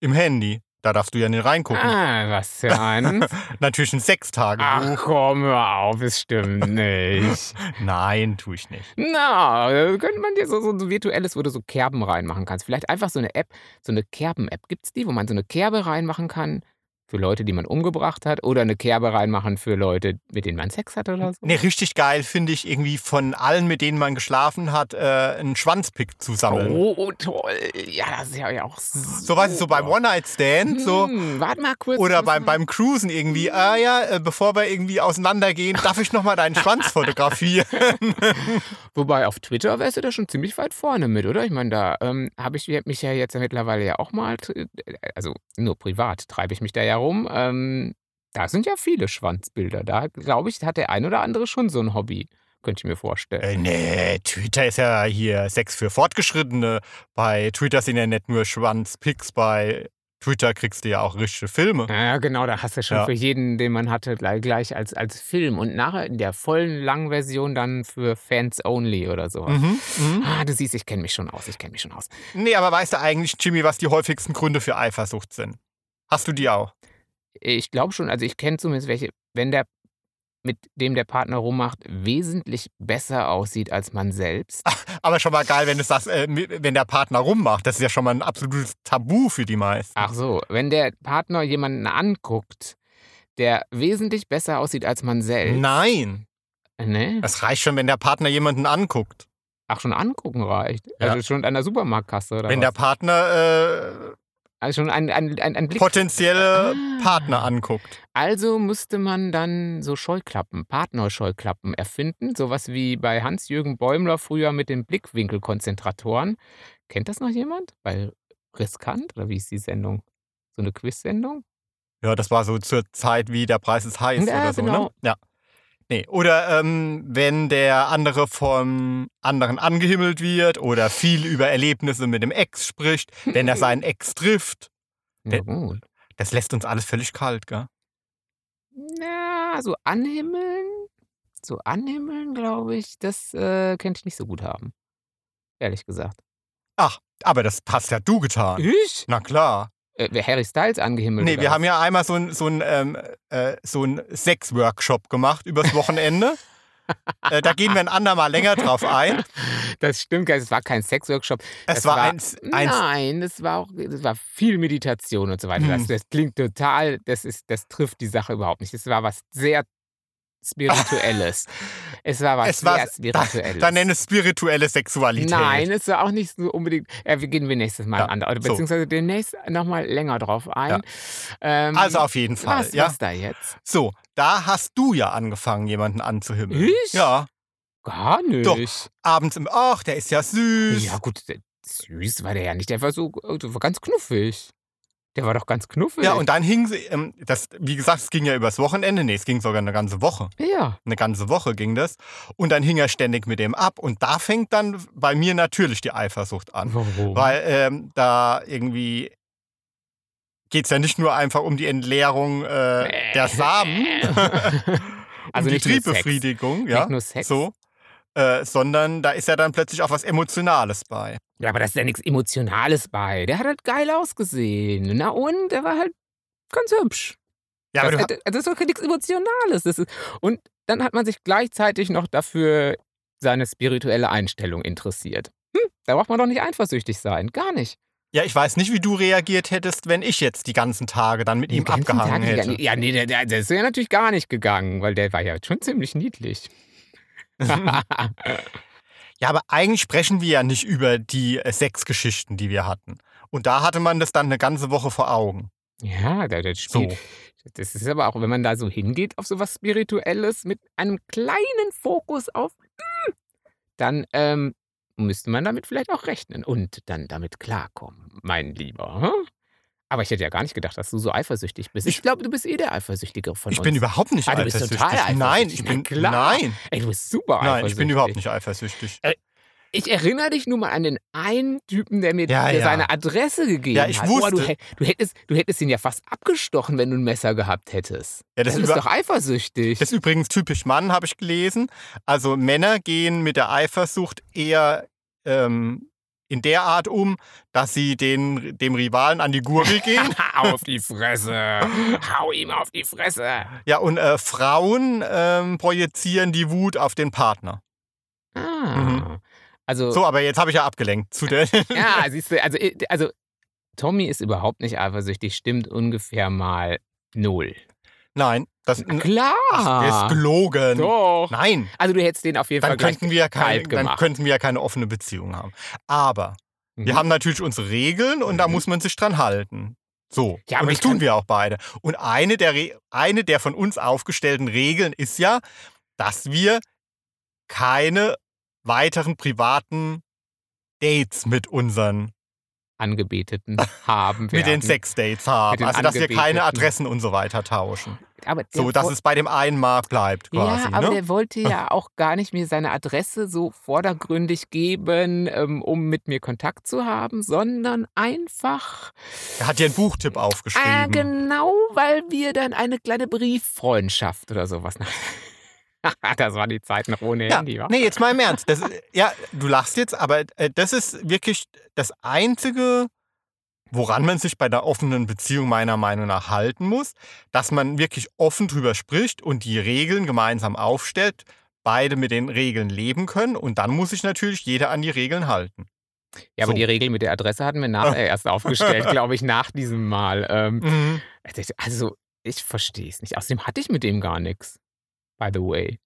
Im Handy. Da darfst du ja nicht reingucken. Ah, was für eins. Natürlich ein Ach Sechstagebuch. komm, hör auf, es stimmt nicht. Nein, tue ich nicht. Na, könnte man dir so, so ein virtuelles, wo du so Kerben reinmachen kannst. Vielleicht einfach so eine App, so eine Kerben-App. Gibt es die, wo man so eine Kerbe reinmachen kann für Leute, die man umgebracht hat? Oder eine Kerbe reinmachen für Leute, mit denen man Sex hat oder so? Nee, richtig geil finde ich irgendwie von allen, mit denen man geschlafen hat, äh, einen Schwanzpick zu sammeln. Oh, toll. Ja, das ist ja auch so. So weißt du, so beim One-Night-Stand, so. Hm, warte mal kurz. Oder beim, beim Cruisen irgendwie, ah ja, äh, bevor wir irgendwie auseinandergehen, darf ich nochmal deinen Schwanz fotografieren? Wobei auf Twitter wärst du da schon ziemlich weit vorne mit, oder? Ich meine, da ähm, habe ich mich ja jetzt mittlerweile ja auch mal, tr- also nur privat treibe ich mich da ja rum. Ähm, da sind ja viele Schwanzbilder. Da glaube ich, hat der ein oder andere schon so ein Hobby. Könnte ich mir vorstellen. äh, nee, Twitter ist ja hier Sex für Fortgeschrittene. Bei Twitter sind ja nicht nur Schwanzpics, bei Twitter kriegst du ja auch richtige Filme. Ja, genau, da hast du schon Ja. für jeden, den man hatte, gleich, gleich als, als Film. Und nachher in der vollen langen Version dann für Fans only oder sowas. Mhm, mhm. Ah, du siehst, ich kenne mich schon aus, ich kenne mich schon aus. Nee, aber weißt du eigentlich, Jimmy, was die häufigsten Gründe für Eifersucht sind? Hast du die auch? Ich glaube schon, also ich kenne zumindest welche, wenn der mit dem der Partner rummacht, wesentlich besser aussieht als man selbst. Aber schon mal geil, wenn, es das, äh, wenn der Partner rummacht. Das ist ja schon mal ein absolutes Tabu für die meisten. Ach so, wenn der Partner jemanden anguckt, der wesentlich besser aussieht als man selbst. Nein, Ne? es reicht schon, wenn der Partner jemanden anguckt. Ach, schon angucken reicht. Ja. Also schon an der Supermarktkasse oder wenn was? der Partner äh, also schon ein, ein, ein, ein Blick. potenzielle Ah. Partner anguckt. Also musste man dann so Scheuklappen, Partnerscheuklappen erfinden. Sowas wie bei Hans-Jürgen Bäumler früher mit den Blickwinkelkonzentratoren. Kennt das noch jemand? Bei Riskant oder wie ist die Sendung? So eine Quiz-Sendung? Ja, das war so zur Zeit, wie der Preis ist heiß Ja, oder so, genau. ne? Ja. Nee. Oder ähm, wenn der andere vom anderen angehimmelt wird oder viel über Erlebnisse mit dem Ex spricht, wenn er seinen Ex trifft. Der- gut. Das lässt uns alles völlig kalt, gell? Na, so anhimmeln, so anhimmeln, glaube ich, das äh, könnte ich nicht so gut haben. Ehrlich gesagt. Aber das hast ja du getan. Ich? Na klar. Äh, Harry Styles angehimmelt Nee, wir was? haben ja einmal so ein, so ein, ähm, äh, so ein Sex-Workshop gemacht übers Wochenende. äh, da gehen wir ein andermal länger drauf ein. Das stimmt, es war kein Sexworkshop. Es Das war, war- eins, eins Nein, das war auch, das war viel Meditation und so weiter. Das, Hm. das klingt total, das ist, das trifft die Sache überhaupt nicht. Das war was sehr Spirituelles. es war was Es war- sehr Spirituelles. Dann nenne es spirituelle Sexualität. Nein, es war auch nicht so unbedingt. Ja, wir gehen wir nächstes Mal Ja, an, oder so. beziehungsweise demnächst nochmal länger drauf ein. Ähm, Also auf jeden Fall. was, ja. was da jetzt? So, da hast du ja angefangen, jemanden anzuhimmeln. Ich? Ja. Gar nicht. Doch. Abends im, ach, der ist ja süß. Ja, gut, süß war der ja nicht. Der war so der war ganz knuffig. Der war doch ganz knuffig. Ja, und dann hing sie, ähm, das, wie gesagt, es ging ja übers Wochenende, nee, es ging sogar eine ganze Woche. Ja. Eine ganze Woche ging das. Und dann hing er ständig mit dem ab. Und da fängt dann bei mir natürlich die Eifersucht an. Warum? Weil ähm, da irgendwie geht es ja nicht nur einfach um die Entleerung äh, der Samen, also um die. Triebbefriedigung, ja, Nicht nur Sex. so, äh, sondern da ist ja dann plötzlich auch was Emotionales bei. Ja, aber da ist ja nichts Emotionales bei. Der hat halt geil ausgesehen. Na und? Der war halt ganz hübsch. Ja, aber das, äh, das ist doch nichts Emotionales. Ist, und dann hat man sich gleichzeitig noch dafür seine spirituelle Einstellung interessiert. Hm, da braucht man doch nicht eifersüchtig sein. Gar nicht. ja, ich weiß nicht, wie du reagiert hättest, wenn ich jetzt die ganzen Tage dann mit Die ihm abgehangen Tage hätte. Ja, nee, der, der, der ist ja natürlich gar nicht gegangen, weil der war ja schon ziemlich niedlich. Ja, aber eigentlich sprechen wir ja nicht über die äh, Sexgeschichten, die wir hatten. Und da hatte man das dann eine ganze Woche vor Augen. ja, der spielt. So. Das ist aber auch, wenn man da so hingeht auf sowas Spirituelles mit einem kleinen Fokus auf, hm, dann ähm, müsste man damit vielleicht auch rechnen und dann damit klarkommen, mein Lieber. hm? Aber ich hätte ja gar nicht gedacht, dass du so eifersüchtig bist. Ich, Ich- glaube, du bist eh der Eifersüchtigere von Ich uns. bin überhaupt nicht Ah, du bist eifersüchtig. total Nein, eifersüchtig. ich Na bin klar. nein, Ey, du bist super nein, eifersüchtig. ich bin überhaupt nicht eifersüchtig. Ich erinnere dich nur mal an den einen Typen, der mir Ja, der ja. seine Adresse gegeben Ja, ich hat. Du, wusste- hä- du, hättest, du hättest ihn ja fast abgestochen, wenn du ein Messer gehabt hättest. Ja, das du ist bist doch eifersüchtig. Das ist übrigens typisch Mann, habe ich gelesen. Also Männer gehen mit der Eifersucht eher ähm, in der Art um, dass sie den, dem Rivalen an die Gurgel gehen. auf die Fresse. Hau ihm auf die Fresse. ja, und äh, Frauen ähm, projizieren die Wut auf den Partner. Ah. Mhm. Also, So, aber jetzt habe ich ja abgelenkt. Zu der ja, siehst du, also, äh, also Tommy ist überhaupt nicht eifersüchtig, stimmt ungefähr mal null. Nein, das klar. Der ist gelogen. Doch. Nein, Also du hättest den auf jeden Fall dann gleich könnten, wir kalt dann könnten wir ja keine offene Beziehung haben. Aber wir Mhm. haben natürlich unsere Regeln und da Mhm. muss man sich dran halten. So. Ja, und das tun wir auch beide. Und eine der, Re eine der von uns aufgestellten Regeln ist ja, dass wir keine weiteren privaten Dates mit unseren, Angebeteten haben mit den werden. Sexdates haben. den Also, dass wir keine. Adressen und so weiter tauschen. Aber So, dass es bei dem einen Mal bleibt quasi. ja, aber ne? der wollte ja auch gar nicht mir seine Adresse so vordergründig geben, ähm, um mit mir Kontakt zu haben, sondern einfach Er hat dir einen Buchtipp äh, aufgeschrieben. genau, weil wir dann eine kleine Brieffreundschaft oder sowas. das war die Zeit noch ohne Ja, Handy, wa? nee, jetzt mal im Ernst. Das, ja, du lachst jetzt, aber äh, das ist wirklich das Einzige, woran man sich bei der offenen Beziehung meiner Meinung nach halten muss, dass man wirklich offen drüber spricht und die Regeln gemeinsam aufstellt, beide mit den Regeln leben können und dann muss sich natürlich jeder an die Regeln halten. Ja, aber so. die Regel mit der Adresse hatten wir nachher erst aufgestellt, glaube ich, nach diesem Mal. Ähm, Mhm. Also, ich verstehe es nicht. Außerdem hatte ich mit dem gar nichts. By the way.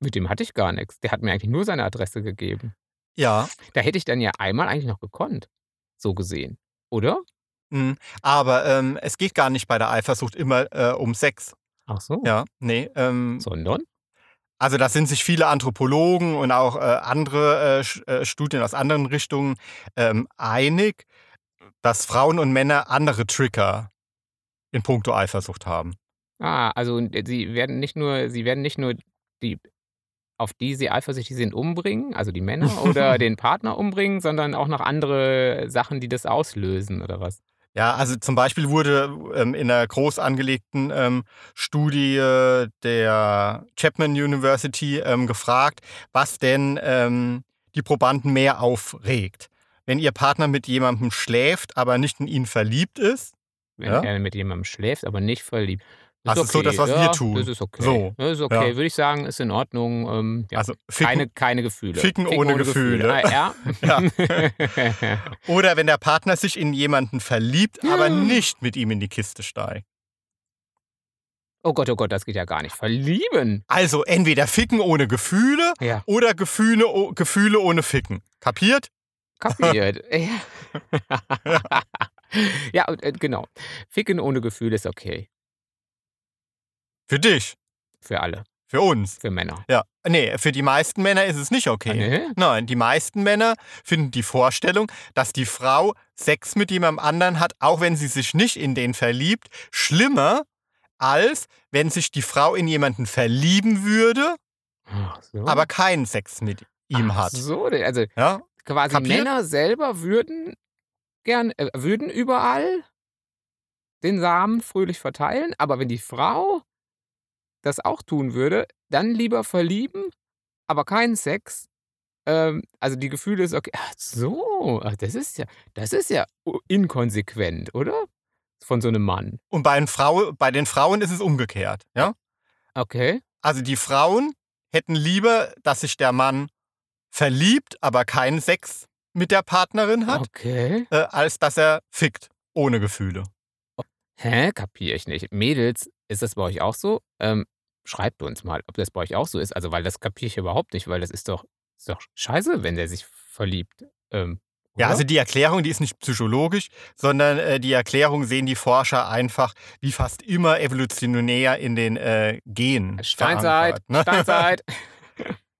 Mit dem hatte ich gar nichts. Der hat mir eigentlich nur seine Adresse gegeben. Ja, Da hätte ich dann ja einmal eigentlich noch gekonnt. So gesehen. Oder? mhm. aber ähm, es geht gar nicht bei der Eifersucht immer äh, um Sex. Ach so. Ja, nee. Ähm, Sondern? Also da sind sich viele Anthropologen und auch äh, andere äh, äh, Studien aus anderen Richtungen ähm, einig, dass Frauen und Männer andere Trigger in puncto Eifersucht haben. Ah, also äh, sie werden nicht nur, sie werden nicht nur die, auf die sie eifersüchtig sind, umbringen, also die Männer oder den Partner umbringen, sondern auch noch andere Sachen, die das auslösen, oder was? Ja, also zum Beispiel wurde ähm, in einer groß angelegten ähm, Studie der Chapman University ähm, gefragt, was denn ähm, die Probanden mehr aufregt. Wenn ihr Partner mit jemandem schläft, aber nicht in ihn verliebt ist, Wenn Ja. er mit jemandem schläft, aber nicht verliebt. Ist Das ist so das, was wir ja, tun. Das ist okay. So, Das ist okay, ja. würde ich sagen, ist in Ordnung. Ähm, ja. also ficken, keine, keine Gefühle. Ficken ohne Gefühle. Ah, ja. Ja. Oder wenn der Partner sich in jemanden verliebt, aber nicht mit ihm in die Kiste steigt. Oh Gott, oh Gott, das geht ja gar nicht. Verlieben. Also entweder ficken ohne Gefühle oder Gefühle, oh, Gefühle ohne Ficken. Kapiert? kapiert. ja, äh, genau. Ficken ohne Gefühl ist okay. Für dich, Für alle. für uns. Für Männer. Ja, nee, für die meisten Männer ist es nicht okay. Ah, nee? Nein, die meisten Männer finden die Vorstellung, dass die Frau Sex mit jemandem anderen hat, auch wenn sie sich nicht in den verliebt, schlimmer, als wenn sich die Frau in jemanden verlieben würde, so. aber keinen Sex mit ihm Ach hat. So, also Ja? quasi Kapiert? Männer selber würden gern, äh, würden überall den Samen fröhlich verteilen, aber wenn die Frau das auch tun würde, dann lieber verlieben, aber keinen Sex. Ähm, also die Gefühle ist okay. Ach so, ach, das ist ja, das ist ja inkonsequent, oder? Von so einem Mann. Und bei den, Frau, bei den Frauen ist es umgekehrt. Ja? Okay. Also die Frauen hätten lieber, dass sich der Mann verliebt, aber keinen Sex mit der Partnerin hat, Okay. äh, als dass er fickt, ohne Gefühle. Hä? Kapiere ich nicht. Mädels, ist das bei euch auch so? Ähm, schreibt uns mal, ob das bei euch auch so ist. Also, weil das kapiere ich überhaupt nicht, weil das ist doch, ist doch scheiße, wenn der sich verliebt. Ähm, Ja, also die Erklärung, die ist nicht psychologisch, sondern äh, die Erklärung sehen die Forscher einfach wie fast immer evolutionär in den äh, Genen. Steinzeit, ne? Steinzeit.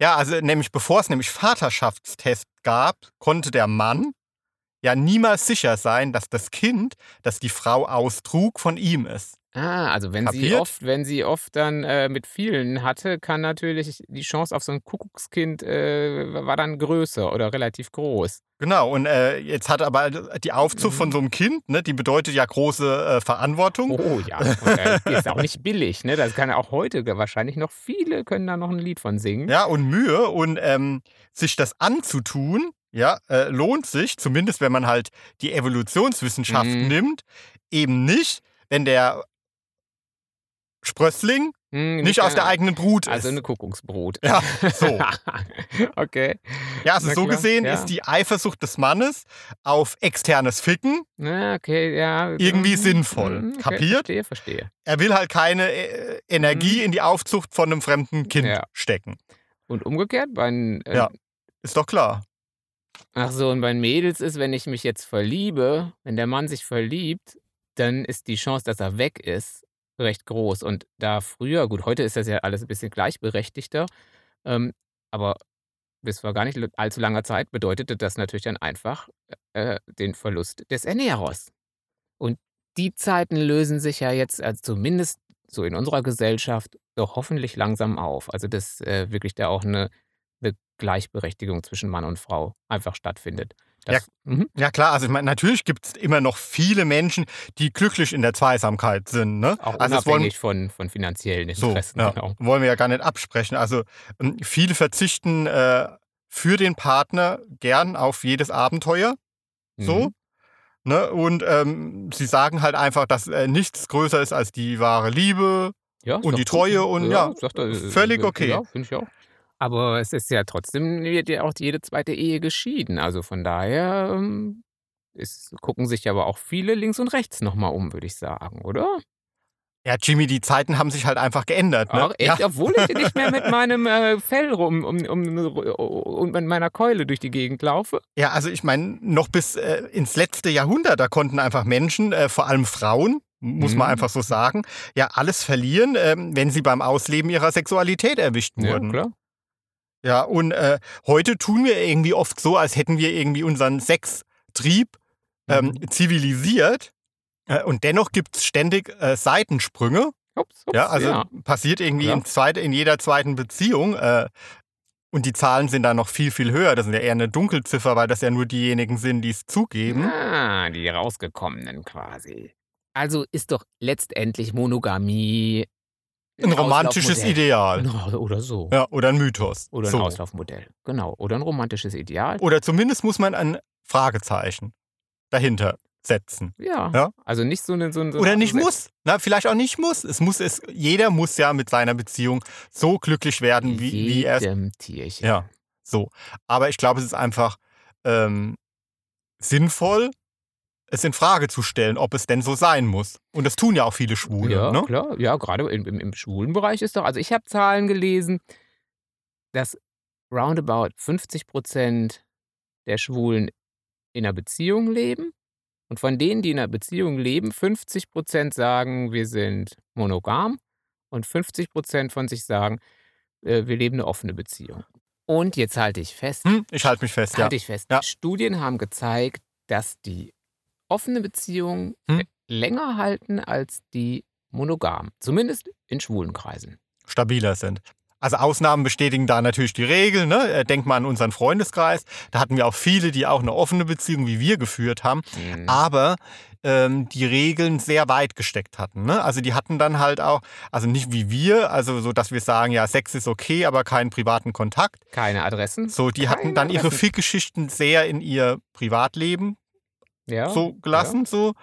Ja, also nämlich bevor es nämlich Vaterschaftstest gab, konnte der Mann ja niemals sicher sein, dass das Kind, das die Frau austrug, von ihm ist. Ah, also wenn sie Kapiert? oft, wenn sie oft dann äh, mit vielen hatte, kann natürlich die Chance auf so ein Kuckuckskind äh, war dann größer oder relativ groß. Genau, und äh, jetzt hat aber die Aufzucht von so einem Kind, ne, die bedeutet ja große äh, Verantwortung. Oh ja, die ist auch nicht billig, ne? Das kann auch heute wahrscheinlich noch viele können da noch ein Lied von singen. Ja, und Mühe und ähm, sich das anzutun, ja, äh, lohnt sich, zumindest wenn man halt die Evolutionswissenschaft Mhm. nimmt, eben nicht, wenn der Sprössling Hm, nicht aus der eigenen Brut Also ist. eine Kuckucksbrut. Ja, so. okay. Ja, also Na so klar, gesehen ja. ist die Eifersucht des Mannes auf externes Ficken. Na, okay, ja. Irgendwie mhm, sinnvoll. mhm, Okay, Kapiert? Verstehe, verstehe. Er will halt keine äh, Energie in die Aufzucht von einem fremden Kind Mhm. Ja. stecken. Und umgekehrt, bei äh, Ja. Ist doch klar. ach so, und bei Mädels ist, wenn ich mich jetzt verliebe, wenn der Mann sich verliebt, dann ist die Chance, dass er weg ist, recht groß. Und da früher, gut, heute ist das ja alles ein bisschen gleichberechtigter, ähm, aber bis vor gar nicht allzu langer Zeit bedeutete das natürlich dann einfach äh, den Verlust des Ernährers. Und die Zeiten lösen sich ja jetzt, also zumindest so in unserer Gesellschaft, doch hoffentlich langsam auf. Also, dass äh, wirklich da auch eine, eine Gleichberechtigung zwischen Mann und Frau einfach stattfindet. Das, mhm. Ja klar, also ich meine, natürlich gibt es immer noch viele Menschen, die glücklich in der Zweisamkeit sind. Ne? Auch also das wollen, unabhängig von, von finanziellen so, Interessen. ja, Genau. wollen wir ja gar nicht absprechen. Also ähm, viele verzichten äh, für den Partner gern auf jedes Abenteuer. So. Mhm. Ne? Und ähm, sie sagen halt einfach, dass äh, nichts größer ist als die wahre Liebe. Ja, Und die gut. Treue und ja, er, äh, völlig äh, okay. Ja, finde ich auch. Aber es ist ja trotzdem wird ja auch jede zweite Ehe geschieden. Also von daher ähm, ist, gucken sich aber auch viele links und rechts nochmal um, würde ich sagen, oder? Ja, Jimmy, die Zeiten haben sich halt einfach geändert. Ne? Auch echt, ja. obwohl ich nicht mehr mit meinem äh, Fell rum um, um, um, mit meiner Keule durch die Gegend laufe. ja, also ich meine, noch bis äh, ins letzte Jahrhundert, da konnten einfach Menschen, äh, vor allem Frauen, muss man Mhm. einfach so sagen, ja alles verlieren, ähm, wenn sie beim Ausleben ihrer Sexualität erwischt Ja, wurden. klar. Ja, und äh, heute tun wir irgendwie oft so, als hätten wir irgendwie unseren Sextrieb ähm, Mhm. zivilisiert. Äh, und dennoch gibt es ständig äh, Seitensprünge. Ups, ups, Ja, also ja. passiert irgendwie Ja. in, zweite, in jeder zweiten Beziehung. Äh, und die Zahlen sind dann noch viel, viel höher. Das sind ja eher eine Dunkelziffer, weil das ja nur diejenigen sind, die es zugeben. Ah, die rausgekommenen quasi. Also ist doch letztendlich Monogamie Ein romantisches. Ideal. Oder so. Ja, oder ein Mythos. Oder ein so. Auslaufmodell. Genau. Oder ein romantisches Ideal. Oder zumindest muss man ein Fragezeichen dahinter setzen. Ja. Ja. Also nicht so eine. So eine Oder nicht muss. Na, vielleicht auch nicht muss. Es muss es, jeder muss ja mit seiner Beziehung so glücklich werden, wie, wie er es. Tierchen. Ja, so. Aber ich glaube, es ist einfach ähm, sinnvoll, es in Frage zu stellen, ob es denn so sein muss. Und das tun ja auch viele Schwule. Ja, ne? klar. Ja, gerade im, im, im schwulen Bereich ist doch. Also, ich habe Zahlen gelesen, dass roundabout 50 Prozent der Schwulen in einer Beziehung leben. Und von denen, die in einer Beziehung leben, 50 Prozent sagen, wir sind monogam. Und 50 Prozent von sich sagen, äh, wir leben eine offene Beziehung. Und jetzt halte ich fest, Hm, ich halte mich fest, ja. halte ich fest, Ja. Studien haben gezeigt, dass die offene Beziehungen Hm. länger halten als die monogam. Zumindest in schwulen Kreisen. stabiler sind. Also Ausnahmen bestätigen da natürlich die Regel. Ne? Äh, Denk mal an unseren Freundeskreis. Da hatten wir auch viele, die auch eine offene Beziehung wie wir geführt haben, Mhm. aber ähm, die Regeln sehr weit gesteckt hatten. Ne? Also die hatten dann halt auch, also nicht wie wir, also so, dass wir sagen, ja, Sex ist okay, aber keinen privaten Kontakt. Keine Adressen. So, die Keine hatten dann ihre Adressen. Fickgeschichten sehr in ihr Privatleben Ja. so gelassen, so.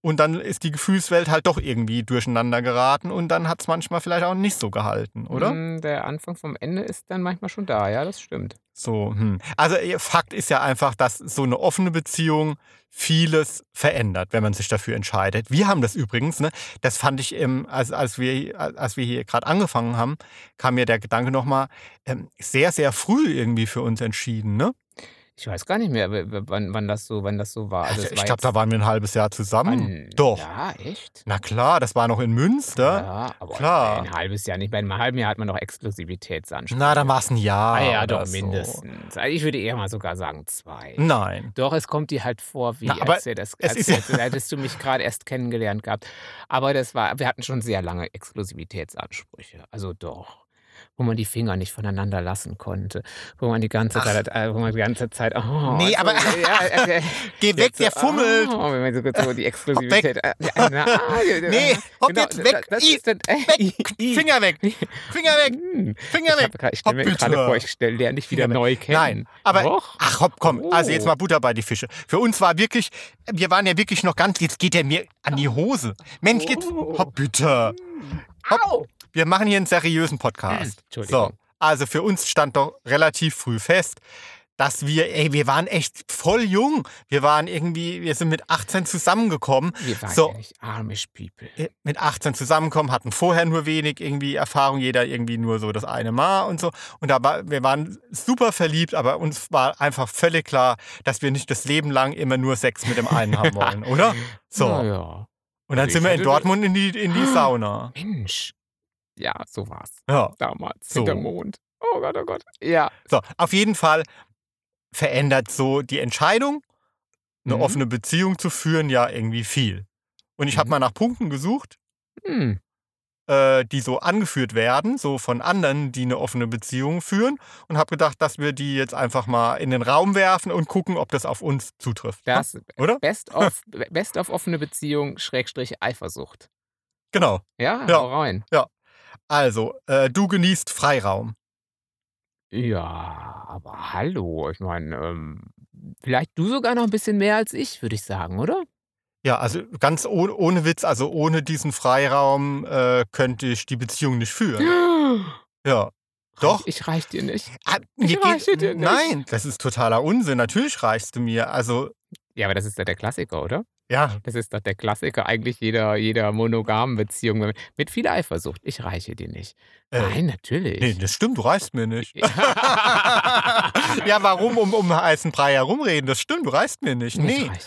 Und dann ist die Gefühlswelt halt doch irgendwie durcheinander geraten und dann hat es manchmal vielleicht auch nicht so gehalten, oder? Mm, Der Anfang vom Ende ist dann manchmal schon da, ja, das stimmt. So, hm. Also eh, Fakt ist ja einfach, dass so eine offene Beziehung vieles verändert, wenn man sich dafür entscheidet. Wir haben das übrigens, ne, das fand ich, ähm, als, als, wir, als wir hier gerade angefangen haben, kam mir der Gedanke nochmal, ähm, sehr, sehr früh irgendwie für uns entschieden. Ne? Ich weiß gar nicht mehr, wann, wann, das, so, wann das so war. Also es ich glaube, da waren wir ein halbes Jahr zusammen. an- Doch. Ja, echt? Na klar, das war noch in Münster. Ja, aber Klar. ein halbes Jahr nicht. Bei einem halben Jahr hat man noch Exklusivitätsansprüche. Na, dann war es ein Jahr. Ah ja, doch, so. mindestens. Also ich würde eher mal sogar sagen zwei. Nein. Doch, es kommt dir halt vor, wie Na, aber als, als, ist ja- als, hättest du mich gerade erst kennengelernt gehabt. Aber das war, wir hatten schon sehr lange Exklusivitätsansprüche. Also doch. Wo man die Finger nicht voneinander lassen konnte. Wo man die ganze Zeit, äh, wo man die ganze Zeit. Oh, Nee, so, aber- ja, äh, Geh weg, jetzt so, der fummelt. Oh, wenn man so, so die Exklusivität. äh, na, ah, Nee, hopp jetzt weg. Das, I, dann, äh, weg. i. Finger weg. Finger weg. Hm. Finger Ich, weg. hab ich stelle mir gerade vor, ich stelle der nicht wieder Finger weg. neu kennen. Nein, aber Doch. ach hopp, komm, also jetzt Oh. mal Butter bei die Fische. Für uns war wirklich, wir waren ja wirklich noch ganz, jetzt geht er mir an die Hose. Mensch, jetzt, Oh. hopp bitte. Au! Wir machen hier einen seriösen Podcast. Entschuldigung. So, also für uns stand doch relativ früh fest, dass wir, ey, wir waren echt voll jung. Wir waren irgendwie, wir sind mit 18 zusammengekommen. Wir waren So. ja nicht Amish People. Mit 18 zusammengekommen, hatten vorher nur wenig irgendwie Erfahrung, jeder irgendwie nur so das eine Mal und so. Und da war, wir waren super verliebt, aber uns war einfach völlig klar, dass wir nicht das Leben lang immer nur Sex mit dem einen haben wollen, oder? So. Na ja. Und dann Also sind wir in Dortmund in die, in die Sauna. Mensch. Ja, so war's. Ja. Damals. So. Hinterm Mond. Oh Gott, oh Gott. Ja. So, auf jeden Fall verändert so die Entscheidung, eine Mhm. offene Beziehung zu führen, ja irgendwie viel. Und ich habe Mhm. mal nach Punkten gesucht, Hm. Äh, die so angeführt werden, so von anderen, die eine offene Beziehung führen, und habe gedacht, dass wir die jetzt einfach mal in den Raum werfen und gucken, ob das auf uns zutrifft. ne? Das Oder? Best of, Best of offene Beziehung, Schrägstrich Eifersucht. Genau. Ja, Ja. hau rein. Also, äh, du genießt Freiraum. Ja, aber hallo. Ich meine, ähm, vielleicht du sogar noch ein bisschen mehr als ich, würde ich sagen, oder? Ja, also ganz ohne, ohne Witz, also ohne diesen Freiraum äh, könnte ich die Beziehung nicht führen. Ja. Doch. Ich reich dir nicht. Ah, Ich reiche dir nicht. Nein, das ist totaler Unsinn. Natürlich reichst du mir. Also, Ja, aber das ist ja der Klassiker, oder? ja, Das ist doch der Klassiker eigentlich jeder, jeder monogamen Beziehung mit viel Eifersucht. Ich reiche dir nicht. Äh, Nein, natürlich. nee, das stimmt, du reichst mir nicht. ja, warum um, um heißen Brei herumreden? Das stimmt, du reichst mir nicht. Ich Nee. dir nicht.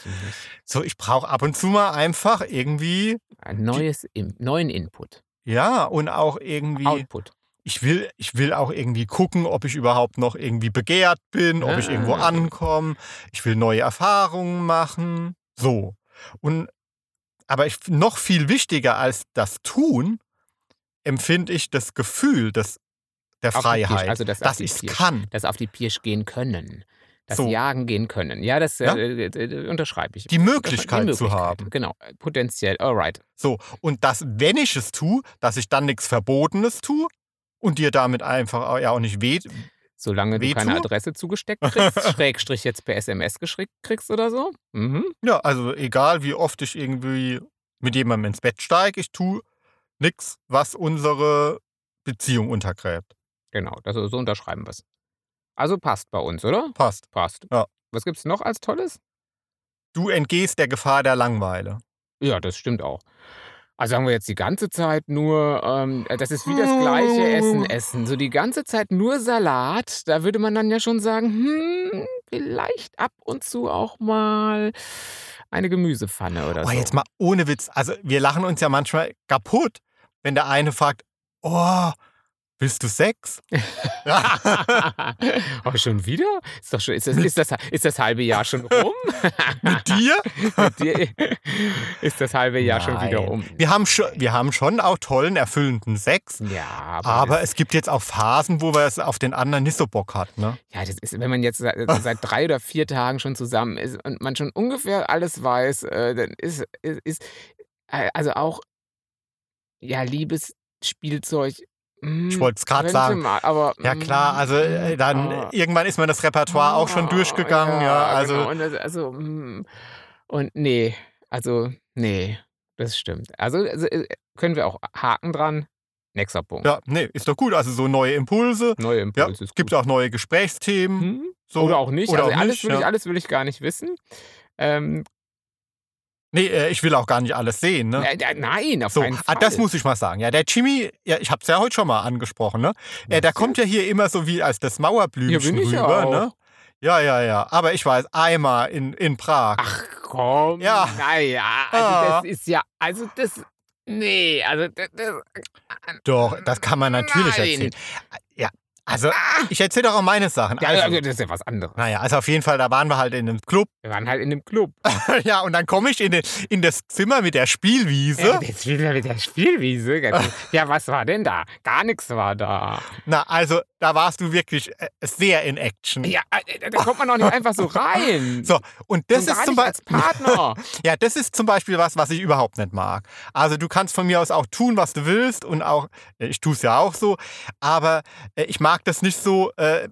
So, ich brauche ab und zu mal einfach irgendwie, Ein neues, In neuen Input. ja, und auch irgendwie, Output. Ich will, ich will auch irgendwie gucken, ob ich überhaupt noch irgendwie begehrt bin, ob ich irgendwo Ah. ankomme. Ich will neue Erfahrungen machen. So. Und, aber ich, noch viel wichtiger als das Tun, empfinde ich das Gefühl des, der Auf Pirsch, Freiheit, also das dass ich es kann. Das auf die Pirsch gehen können. Das So. Jagen gehen können. Ja, das Ja? Äh, äh, unterschreibe ich. Die Möglichkeit Die zu Möglichkeit, haben. Genau, potenziell. Alright. So, und dass, wenn ich es tue, dass ich dann nichts Verbotenes tue und dir damit einfach auch- ja auch nicht weh. Solange du Wehtue? keine Adresse zugesteckt kriegst, Schrägstrich jetzt per SMS geschickt kriegst oder so. Mhm. Ja, also egal wie oft ich irgendwie mit jemandem ins Bett steige, ich tue nichts, was unsere Beziehung untergräbt. Genau, das, so unterschreiben wir es. Also passt bei uns, oder? Passt. Passt. Ja. Was gibt's noch als Tolles? du entgehst der Gefahr der Langeweile. Ja, das stimmt auch. Also sagen wir jetzt die ganze Zeit nur, ähm, das ist wie das gleiche Essen essen. So die ganze Zeit nur Salat, da würde man dann ja schon sagen, hm, vielleicht ab und zu auch mal eine Gemüsepfanne oder Oh, so. jetzt mal ohne Witz. Also wir lachen uns ja manchmal kaputt, wenn der eine fragt, oh, willst du Sex? oh, schon wieder? Ist, doch schon, ist, das, ist, das, ist das halbe Jahr schon rum? Mit dir? Mit dir ist das halbe Jahr schon wieder Nein. um. Wir haben, schon, wir haben schon auch tollen, erfüllenden Sex. Ja, aber, Aber es gibt jetzt auch Phasen, wo man es auf den anderen nicht so Bock hat. Ne? ja, das ist, wenn man jetzt seit, seit drei oder vier Tagen schon zusammen ist und man schon ungefähr alles weiß, äh, dann ist, ist, ist äh, also auch ja Liebesspielzeug. Ich wollte es gerade sagen. Mal, aber, Ja klar, also äh, dann ah. irgendwann ist mir das Repertoire auch schon Ah, durchgegangen. Ja, also genau. und, das, also, mm, und nee, also nee, das stimmt. Also, also äh, können wir auch Haken dran. Nächster Punkt. ja, nee, ist doch gut. Also so neue Impulse. Neue Ja, Impulse es ist gibt auch neue Gesprächsthemen. Hm? So, oder auch nicht. Oder also auch alles, nicht, will ich, ja. alles will ich gar nicht wissen. Ähm, Nee, äh, ich will auch gar nicht alles sehen. Ne? nein, auf So, keinen ah, Fall. das muss ich mal sagen. Ja, der Jimmy, ja, ich habe es ja heute schon mal angesprochen, ne? Äh, der kommt ja hier immer so wie als das Mauerblümchen Ja, ja rüber, auch. ne? Ja, ja, ja. Aber ich weiß, einmal in, in Prag. Ach komm. Ja. Naja, also Ah. das ist ja, also das, nee, also das, das Doch, das kann man natürlich Nein. erzählen. Ja, also ich erzähle doch auch meine Sachen. ja, Also, also, das ist ja was anderes. naja, also auf jeden Fall, da waren wir halt in einem Club. Wir waren halt in einem Club. ja, und dann komme ich in, den, in das Zimmer mit der Spielwiese. Ja, jetzt wieder mit der Spielwiese. Ja, was war denn da? Gar nichts war da. Na, also da warst du wirklich äh, sehr in Action. Ja, äh, da kommt man auch nicht einfach so rein. So, und das Und ist zum Beispiel. Partner. Ja, das ist zum Beispiel was, was ich überhaupt nicht mag. Also du kannst von mir aus auch tun, was du willst und auch, äh, ich tue es ja auch so, aber äh, ich mag das nicht so, äh,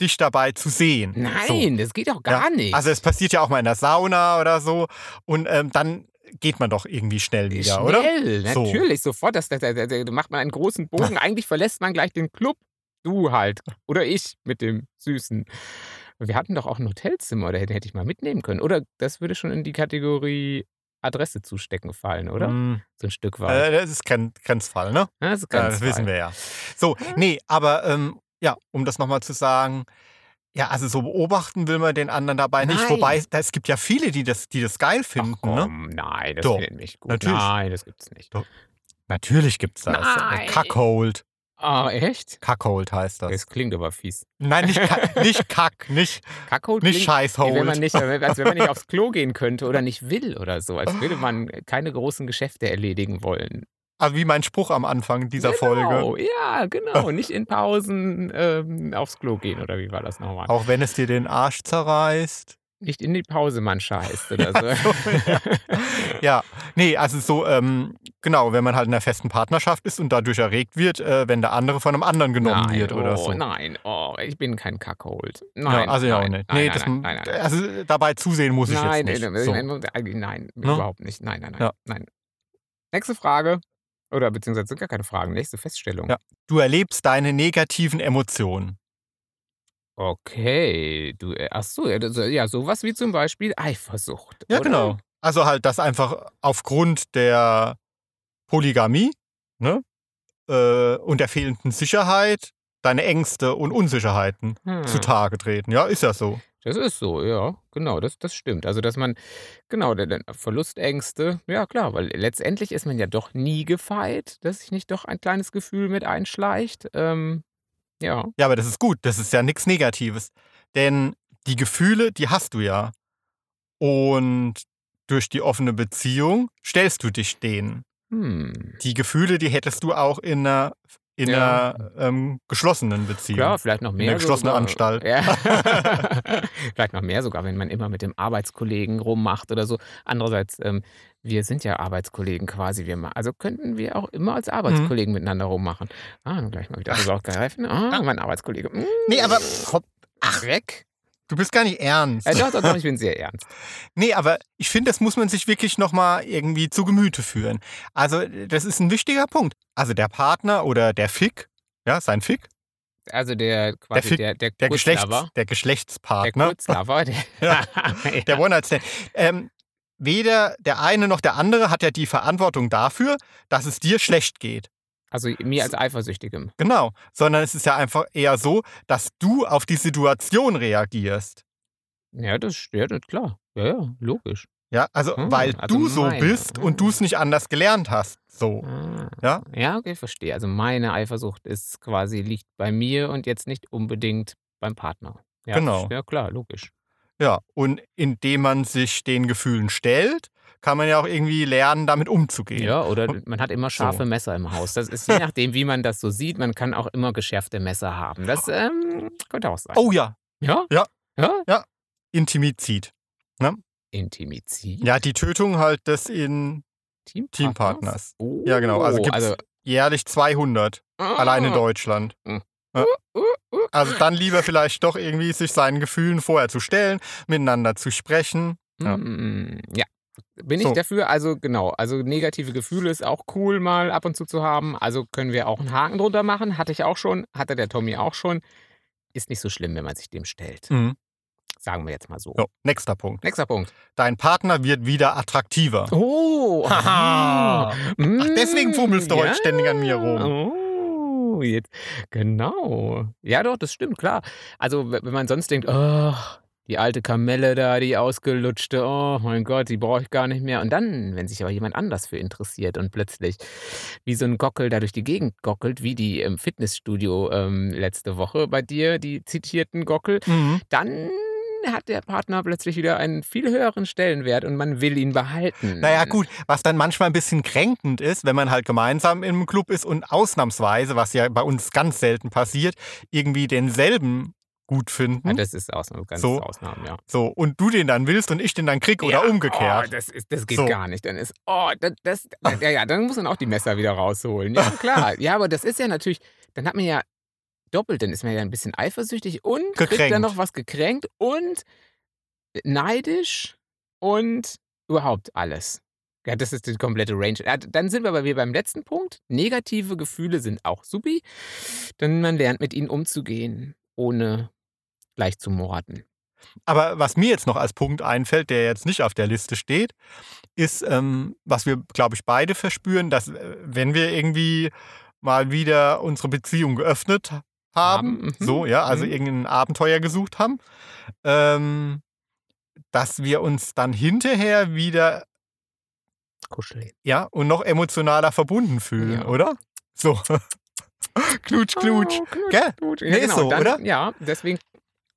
dich dabei zu sehen. So. Nein, das geht auch gar Ja, nicht. Also es passiert ja auch mal in der Sauna oder so und ähm, dann geht man doch irgendwie schnell wieder, oder? Schnell, So. natürlich, sofort. Das, das, das, das, da macht man einen großen Bogen. Eigentlich verlässt man gleich den Club. Du halt. Oder ich mit dem Süßen. Wir hatten doch auch ein Hotelzimmer, da hätte, hätte ich mal mitnehmen können. Oder das würde schon in die Kategorie Adresse zustecken fallen, oder? Mm, So ein Stück weit. äh, das ist kein Grenzfall, ne? Das, ist Ja, ganz das wissen wir ja. So, nee, aber ähm, ja, um das nochmal zu sagen, ja, also so beobachten will man den anderen dabei nicht. Nein. Wobei, da- es gibt ja viele, die das, die das geil Ach finden, ne? komm, nein, das Doch, findet mich gut. natürlich. Nein, das gibt's nicht. Natürlich gibt's das. Nein. Kackhold. Ah, echt? Kackhold heißt das. Das klingt aber fies. Nein, nicht, Kack, nicht Kack, nicht, Kackhold nicht Ey, wenn man Scheißhold. nicht, als wenn man nicht aufs Klo gehen könnte oder nicht will oder so, als würde man keine großen Geschäfte erledigen wollen. Also wie mein Spruch am Anfang dieser Folge. genau, ja, genau. Nicht in Pausen ähm, aufs Klo gehen oder wie war das nochmal? Auch wenn es dir den Arsch zerreißt. Nicht in die Pause man scheißt oder so. Ja, nee, also so, ähm, genau, wenn man halt in einer festen Partnerschaft ist und dadurch erregt wird, äh, wenn der andere von einem anderen genommen nein, wird oder oh, so. Nein, oh, ich bin kein Kackhold. Nein, ja, also ja auch nein, nicht. Nein, nee, nein, das, nein, nein, nein. also dabei zusehen muss ich Nein, jetzt nein, nicht. So. nein, nein, nein, Ne? überhaupt nicht. Nein, nein, nein, Ja. nein. Nächste Frage. Oder beziehungsweise sind gar keine Fragen. Nächste Feststellung. Ja. Du erlebst deine negativen Emotionen. Okay, du, äh, ach so, ja, sowas wie zum Beispiel Eifersucht. Ja, oder? genau. Also halt das einfach aufgrund der Polygamie ne? äh, und der fehlenden Sicherheit deine Ängste und Unsicherheiten Hm. zutage treten. Ja, ist ja so. Das ist so, ja, genau, das, das stimmt. Also, dass man, genau, der, der Verlustängste, ja klar, weil letztendlich ist man ja doch nie gefeit, dass sich nicht doch ein kleines Gefühl mit einschleicht. Ähm, ja, Ja, aber das ist gut. Das ist ja nichts Negatives. Denn die Gefühle, die hast du ja. Und durch die offene Beziehung stellst du dich denen. hm. Die Gefühle, die hättest du auch in einer, in Ja. einer ähm, geschlossenen Beziehung. Klar, vielleicht noch In mehr. der geschlossenen sogar. Anstalt. Ja. vielleicht noch mehr sogar, wenn man immer mit dem Arbeitskollegen rummacht oder so. Andererseits, ähm, wir sind ja Arbeitskollegen quasi. Wir, also könnten wir auch immer als Arbeitskollegen miteinander rummachen. Ah, gleich mal wieder das auch greifen. Ah, mein Arbeitskollege. Mm, Nee, aber komm, ach, weg. Du bist gar nicht ernst. Ja, doch, doch, doch, ich bin sehr ernst. Nee, aber ich finde, das muss man sich wirklich nochmal irgendwie zu Gemüte führen. Also, das ist ein wichtiger Punkt. Also, der Partner oder der Fick, ja, sein Fick, Also der quasi Fi- der, der, Der, Geschlechts, der Der Geschlechtspartner. Kurzlover. Der. Ja. Der One-Night-Stand. Ähm, weder der eine noch der andere hat ja die Verantwortung dafür, dass es dir schlecht geht. Also mir als Eifersüchtigem. Genau. Sondern es ist ja einfach eher so, dass du auf die Situation reagierst. Ja, das, ja, das klar. Ja, ja, logisch. Ja, also Hm, weil also du so meine. bist und du es nicht anders gelernt hast. So. Ah. Ja? Ja, okay, verstehe. Also meine Eifersucht ist quasi, liegt bei mir und jetzt nicht unbedingt beim Partner. Ja, Genau. Ja, klar, logisch. Ja. Und indem man sich den Gefühlen stellt, kann man ja auch irgendwie lernen, damit umzugehen. Ja, oder man hat immer scharfe so. Messer im Haus. Das ist je nachdem, wie man das so sieht. Man kann auch immer geschärfte Messer haben. Das ähm, könnte auch sein. Oh ja, Ja? Ja. Ja? Intimizid. Intimizid? Ja, die Tötung halt des in Teampartners? Teampartners. Oh, Ja, genau. Also gibt's also, jährlich 200, allein in ah, Deutschland. Mhm. Ja. Also dann lieber vielleicht doch irgendwie sich seinen Gefühlen vorher zu stellen, miteinander zu sprechen. Ja. Mm, ja. Bin ich So. dafür, also genau, also negative Gefühle ist auch cool mal ab und zu zu haben. Also können wir auch einen Haken drunter machen. Hatte ich auch schon, hatte der Tommy auch schon. Ist nicht so schlimm, wenn man sich dem stellt. Mhm. Sagen wir jetzt mal so. So, nächster Punkt. Nächster Punkt. Dein Partner wird wieder attraktiver. Oh! Haha. Mm, Ach, deswegen fummelst du heute ja. ständig an mir rum. Oh, jetzt. Genau. Ja, doch, das stimmt, klar. Also, wenn man sonst denkt, oh, die alte Kamelle da, die ausgelutschte, oh mein Gott, die brauche ich gar nicht mehr. Und dann, wenn sich aber jemand anders für interessiert und plötzlich wie so ein Gockel da durch die Gegend gockelt, wie die im Fitnessstudio ähm, letzte Woche bei dir, die zitierten Gockel, Mhm. dann hat der Partner plötzlich wieder einen viel höheren Stellenwert und man will ihn behalten. Naja, gut, was dann manchmal ein bisschen kränkend ist, wenn man halt gemeinsam im Club ist und ausnahmsweise, was ja bei uns ganz selten passiert, irgendwie denselben gut finden. Ja, das ist Ausnahme, ganz So. Ausnahmen, ja. so, und du den dann willst und ich den dann krieg oder ja, umgekehrt. Oh, das, ist, das geht So. gar nicht. Dann ist, oh, das, das, ja, ja, dann muss man auch die Messer wieder rausholen. Ja, klar. Ja, aber das ist ja natürlich, dann hat man ja doppelt, dann ist man ja ein bisschen eifersüchtig und kriegt Gekränkt. dann noch was gekränkt und neidisch und überhaupt alles. Ja, das ist die komplette Range. Dann sind wir aber wieder beim letzten Punkt. Negative Gefühle sind auch supi. Denn man lernt mit ihnen umzugehen, ohne gleich zu morden. Aber was mir jetzt noch als Punkt einfällt, der jetzt nicht auf der Liste steht, ist, ähm, was wir, glaube ich, beide verspüren, dass äh, wenn wir irgendwie mal wieder unsere Beziehung geöffnet haben, Haben, mhm, so, ja, also mhm. irgendein Abenteuer gesucht haben, ähm, dass wir uns dann hinterher wieder, Kuscheln. ja, und noch emotionaler verbunden fühlen, Ja. oder? So. klutsch, klutsch. Oh, klutsch, Gell? klutsch. Ja, Nee, ist genau. so, dann, oder? Ja, deswegen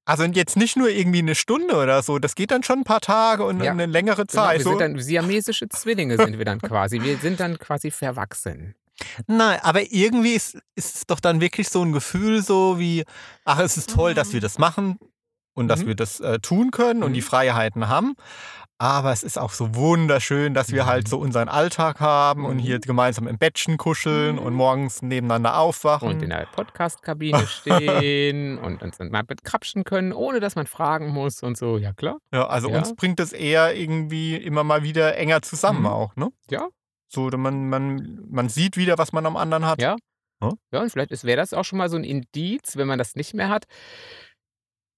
Also jetzt nicht nur irgendwie eine Stunde oder so, das geht dann schon ein paar Tage und Ja. eine längere Genau, Zeit. wir so. sind dann siamesische Zwillinge sind wir dann quasi. Wir sind dann quasi verwachsen. Nein, aber irgendwie ist, ist es doch dann wirklich so ein Gefühl, so wie, ach, es ist toll, dass wir das machen und dass Mhm. wir das äh, tun können und die Mhm. Freiheiten haben. Aber es ist auch so wunderschön, dass wir halt Mhm. so unseren Alltag haben und Mhm. hier gemeinsam im Bettchen kuscheln und Mhm. morgens nebeneinander aufwachen. Und in der Podcast-Kabine stehen und uns mal bekrapschen können, ohne dass man fragen muss und so. Ja, klar. ja, also Ja. uns bringt es eher irgendwie immer mal wieder enger zusammen Mhm. auch, ne? Ja. So, man, man, man sieht wieder, was man am anderen hat. Ja. Ja. Ja, und vielleicht wäre das auch schon mal so ein Indiz, wenn man das nicht mehr hat,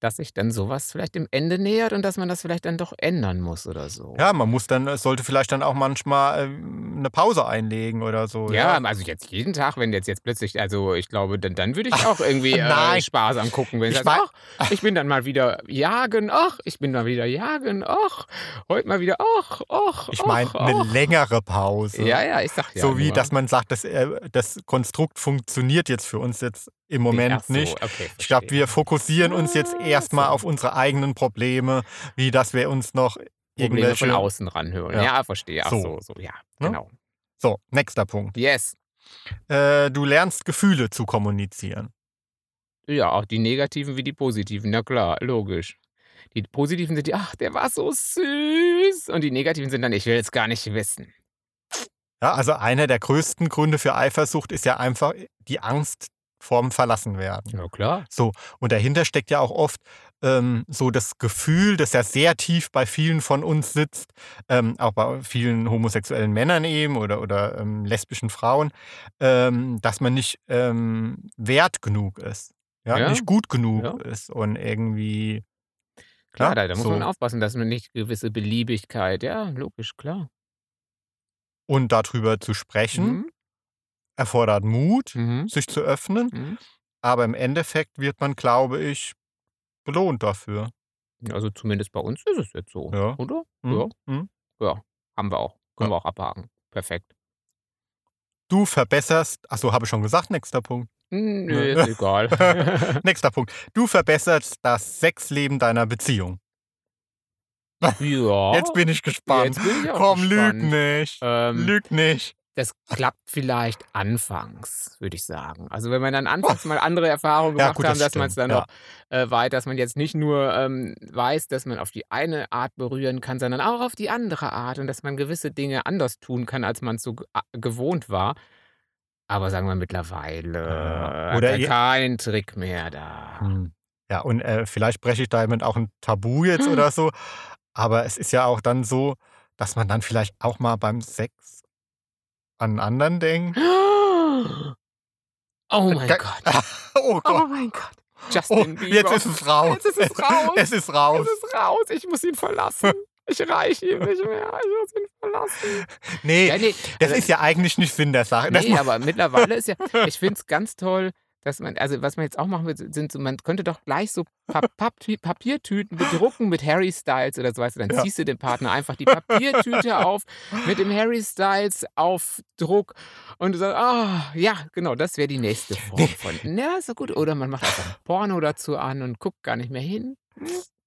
dass sich dann sowas vielleicht dem Ende nähert und dass man das vielleicht dann doch ändern muss oder so. Ja, man muss dann, es sollte vielleicht dann auch manchmal ähm, eine Pause einlegen oder so. Ja, also jetzt jeden Tag, wenn jetzt jetzt plötzlich, also ich glaube, dann, dann würde ich auch irgendwie äh, Nein. Spaß am gucken, wenn ich, sage, ach, ich bin dann mal wieder jagen, ach, ich bin mal wieder jagen, ach, heute mal wieder, ach, ach, Ich meine, eine längere Pause. Ja, ja, ich sag ja. so wie, nur. dass man sagt, das, äh, das Konstrukt funktioniert jetzt für uns jetzt im Moment so, nicht. Okay, Ich glaube, wir fokussieren uns jetzt Ah, erstmal auf unsere eigenen Probleme, wie dass wir uns noch Probleme irgendwelche. von außen ranhören. Ja. Ja, verstehe. Ach So. so, so, ja, Ne? genau. So, nächster Punkt. Yes. Äh, du lernst Gefühle zu kommunizieren. Ja, auch die negativen wie die positiven, na klar, logisch. Die positiven sind die, ach, der war so süß. Und die negativen sind dann, ich will es gar nicht wissen. Ja, also einer der größten Gründe für Eifersucht ist ja einfach die Angst vorm Verlassenwerden. Ja, klar. So, und dahinter steckt ja auch oft ähm, so das Gefühl, das ja sehr tief bei vielen von uns sitzt, ähm, auch bei vielen homosexuellen Männern eben oder, oder ähm, lesbischen Frauen, ähm, dass man nicht ähm, wert genug ist. ja, Ja. nicht gut genug Ja. ist und irgendwie Klar, Ja, da, da muss so. man aufpassen, dass man nicht gewisse Beliebigkeit, ja, logisch, klar. und darüber zu sprechen Mhm. Erfordert Mut, Mhm. sich zu öffnen, Mhm. aber im Endeffekt wird man, glaube ich, belohnt dafür. Also zumindest bei uns ist es jetzt so, Ja. oder? Mhm. Ja, Mhm. ja, haben wir auch. Können Ja. wir auch abhaken. Perfekt. Du verbesserst, achso, habe ich schon gesagt, nächster Punkt. Hm, Ne. Nö, ist egal. nächster Punkt. Du verbesserst das Sexleben deiner Beziehung. ja. Jetzt bin ich gespannt. Bin ich Komm, gespannt. lüg nicht. Ähm, Lüg nicht. Das klappt vielleicht anfangs, würde ich sagen. Also wenn man dann anfangs mal andere Erfahrungen Ja, gemacht gut, haben, das dass man es dann stimmt, noch äh, weit, dass man jetzt nicht nur ähm, weiß, dass man auf die eine Art berühren kann, sondern auch auf die andere Art und dass man gewisse Dinge anders tun kann, als man es so gewohnt war. Aber sagen wir mittlerweile Ja. äh, Oder kein Trick mehr da. Hm. Ja, und äh, vielleicht breche ich damit auch ein Tabu Hm. jetzt oder so. Aber es ist ja auch dann so, dass man dann vielleicht auch mal beim Sex an anderen denkt. Oh mein Ge- Gott. oh Oh Gott. mein Gott. Oh, Justin Bieber. jetzt ist es raus. Jetzt ist es raus. Es ist raus. Es ist raus, ich muss ihn verlassen. Ich reiche ihm nicht mehr, ich muss ihn verlassen. Nee, Ja, nee, das also- ist ja eigentlich nicht Sinn der Sache. Das nee aber mittlerweile ist ja, ich finde es ganz toll, dass man, also was man jetzt auch machen will, sind so, man könnte doch gleich so Pa- Papi- Papiertüten bedrucken mit Harry Styles oder so, weißt du, dann Ja. ziehst du dem Partner einfach die Papiertüte auf mit dem Harry Styles Aufdruck und du sagst, ah, ja, genau, das wäre die nächste Form von, ist doch gut. Oder man macht einfach ein Porno dazu an und guckt gar nicht mehr hin.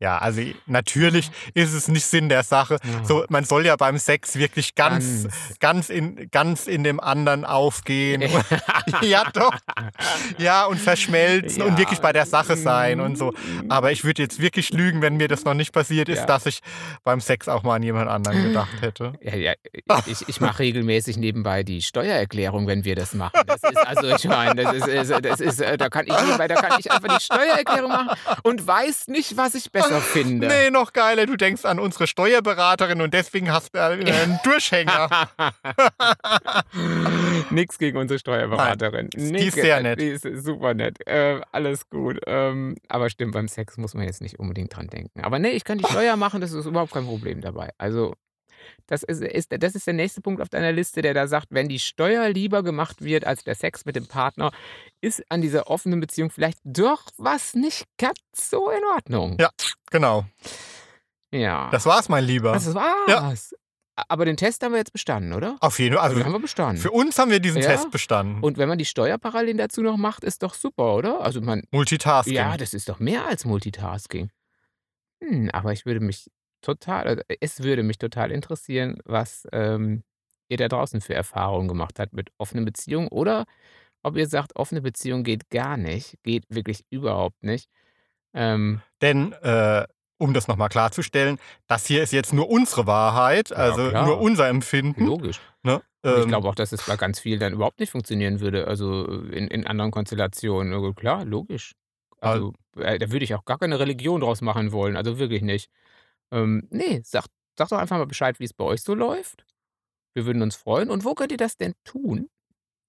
Ja, also natürlich ist es nicht Sinn der Sache. Ja. So, man soll ja beim Sex wirklich ganz, ganz, in, ganz in dem anderen aufgehen. ja, doch. Ja, und verschmelzen und Ja. wirklich bei der Sache sein und so. Aber ich würde jetzt wirklich lügen, wenn mir das noch nicht passiert ist, Ja. dass ich beim Sex auch mal an jemand anderen gedacht hätte. Ja, ja, ich, ich mache regelmäßig nebenbei die Steuererklärung, wenn wir das machen. Das ist, also ich meine, das ist, ist, das ist, äh, da kann ich nebenbei, da kann ich einfach die Steuererklärung machen und weiß nicht, was ich besser finde. Nee, noch geiler, du denkst an unsere Steuerberaterin und deswegen hast du einen Durchhänger. Nix gegen unsere Steuerberaterin. die ist sehr äh, nett. Die ist super nett. Äh, alles gut. Ähm, aber stimmt, beim Sex muss man jetzt nicht unbedingt dran denken. Aber nee, ich kann die Steuer machen, das ist überhaupt kein Problem dabei. Also, das ist, ist, das ist der nächste Punkt auf deiner Liste, der da sagt, wenn die Steuer lieber gemacht wird als der Sex mit dem Partner, ist an dieser offenen Beziehung vielleicht doch was nicht ganz so in Ordnung. Ja. Genau. Ja. Das war's, mein Lieber. das war's. Aber den Test haben wir jetzt bestanden, oder? Auf jeden Fall. Also, den haben wir bestanden. für uns haben wir diesen Ja. Test bestanden. Und wenn man die Steuer parallel dazu noch macht, ist doch super, oder? Also man, Multitasking. ja, das ist doch mehr als Multitasking. Hm, aber ich würde mich total, also es würde mich total interessieren, was ähm, ihr da draußen für Erfahrungen gemacht habt mit offenen Beziehungen oder ob ihr sagt, offene Beziehung geht gar nicht, geht wirklich überhaupt nicht. Ähm, Denn, äh, um das nochmal klarzustellen, das hier ist jetzt nur unsere Wahrheit, also klar. nur unser Empfinden. logisch. Ne? Ich Ähm, glaube auch, dass es bei ganz vielen dann überhaupt nicht funktionieren würde, also in, in anderen Konstellationen. Also klar, logisch. Also äh, da würde ich auch gar keine Religion draus machen wollen, also wirklich nicht. Ähm, nee, sag, sag doch einfach mal Bescheid, wie es bei euch so läuft. Wir würden uns freuen. Und wo könnt ihr das denn tun?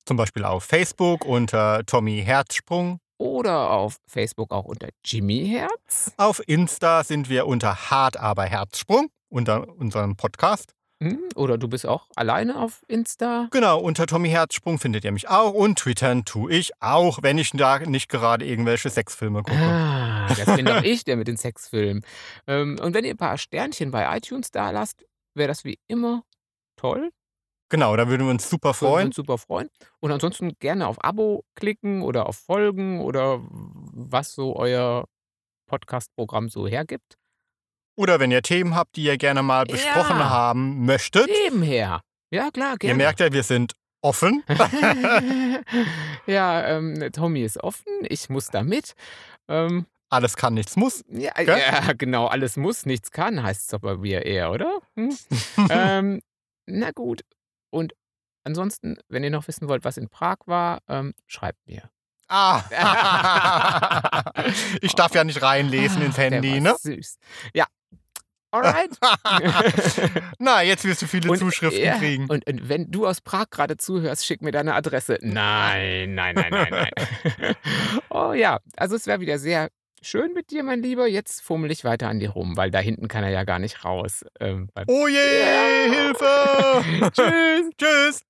zum Beispiel auf Facebook unter Tommy Herzsprung. Oder auf Facebook auch unter Jimmy Herz. Auf Insta sind wir unter Hart aber Herzsprung, unter unserem Podcast. Hm? Oder du bist auch alleine auf Insta. Genau, unter Tommy Herzsprung findet ihr mich auch und twittern tue ich auch, wenn ich da nicht gerade irgendwelche Sexfilme gucke. Ah, das bin doch ich, der mit den Sexfilmen. Ähm, und wenn ihr ein paar Sternchen bei iTunes da lasst, wäre das wie immer toll. Genau, da würden wir uns super Würden wir freuen. uns super freuen. Und ansonsten gerne auf Abo klicken oder auf Folgen oder was so euer Podcast-Programm so hergibt. Oder wenn ihr Themen habt, die ihr gerne mal Ja. besprochen haben möchtet. Nebenher. Ja, klar, gerne. Ihr merkt ja, wir sind offen. ja, ähm, Tommy ist offen, ich muss da mit. Ähm, Alles kann, nichts muss. ja, ja, genau, alles muss, nichts kann, heißt es aber wir eher, oder? Hm? ähm, na gut. Und ansonsten, wenn ihr noch wissen wollt, was in Prag war, ähm, schreibt mir. Ah. ich darf ja nicht reinlesen ins der Handy, ne? Süß. Ja. Alright? Na, jetzt wirst du viele Und, Zuschriften ja, kriegen. Und, und wenn du aus Prag gerade zuhörst, schick mir deine Adresse. Nein, nein, nein, nein, nein. oh ja, also es wäre wieder sehr schön mit dir, mein Lieber. Jetzt fummel ich weiter an dir rum, weil da hinten kann er ja gar nicht raus. Ähm, Oh je, Hilfe! Tschüss. Tschüss!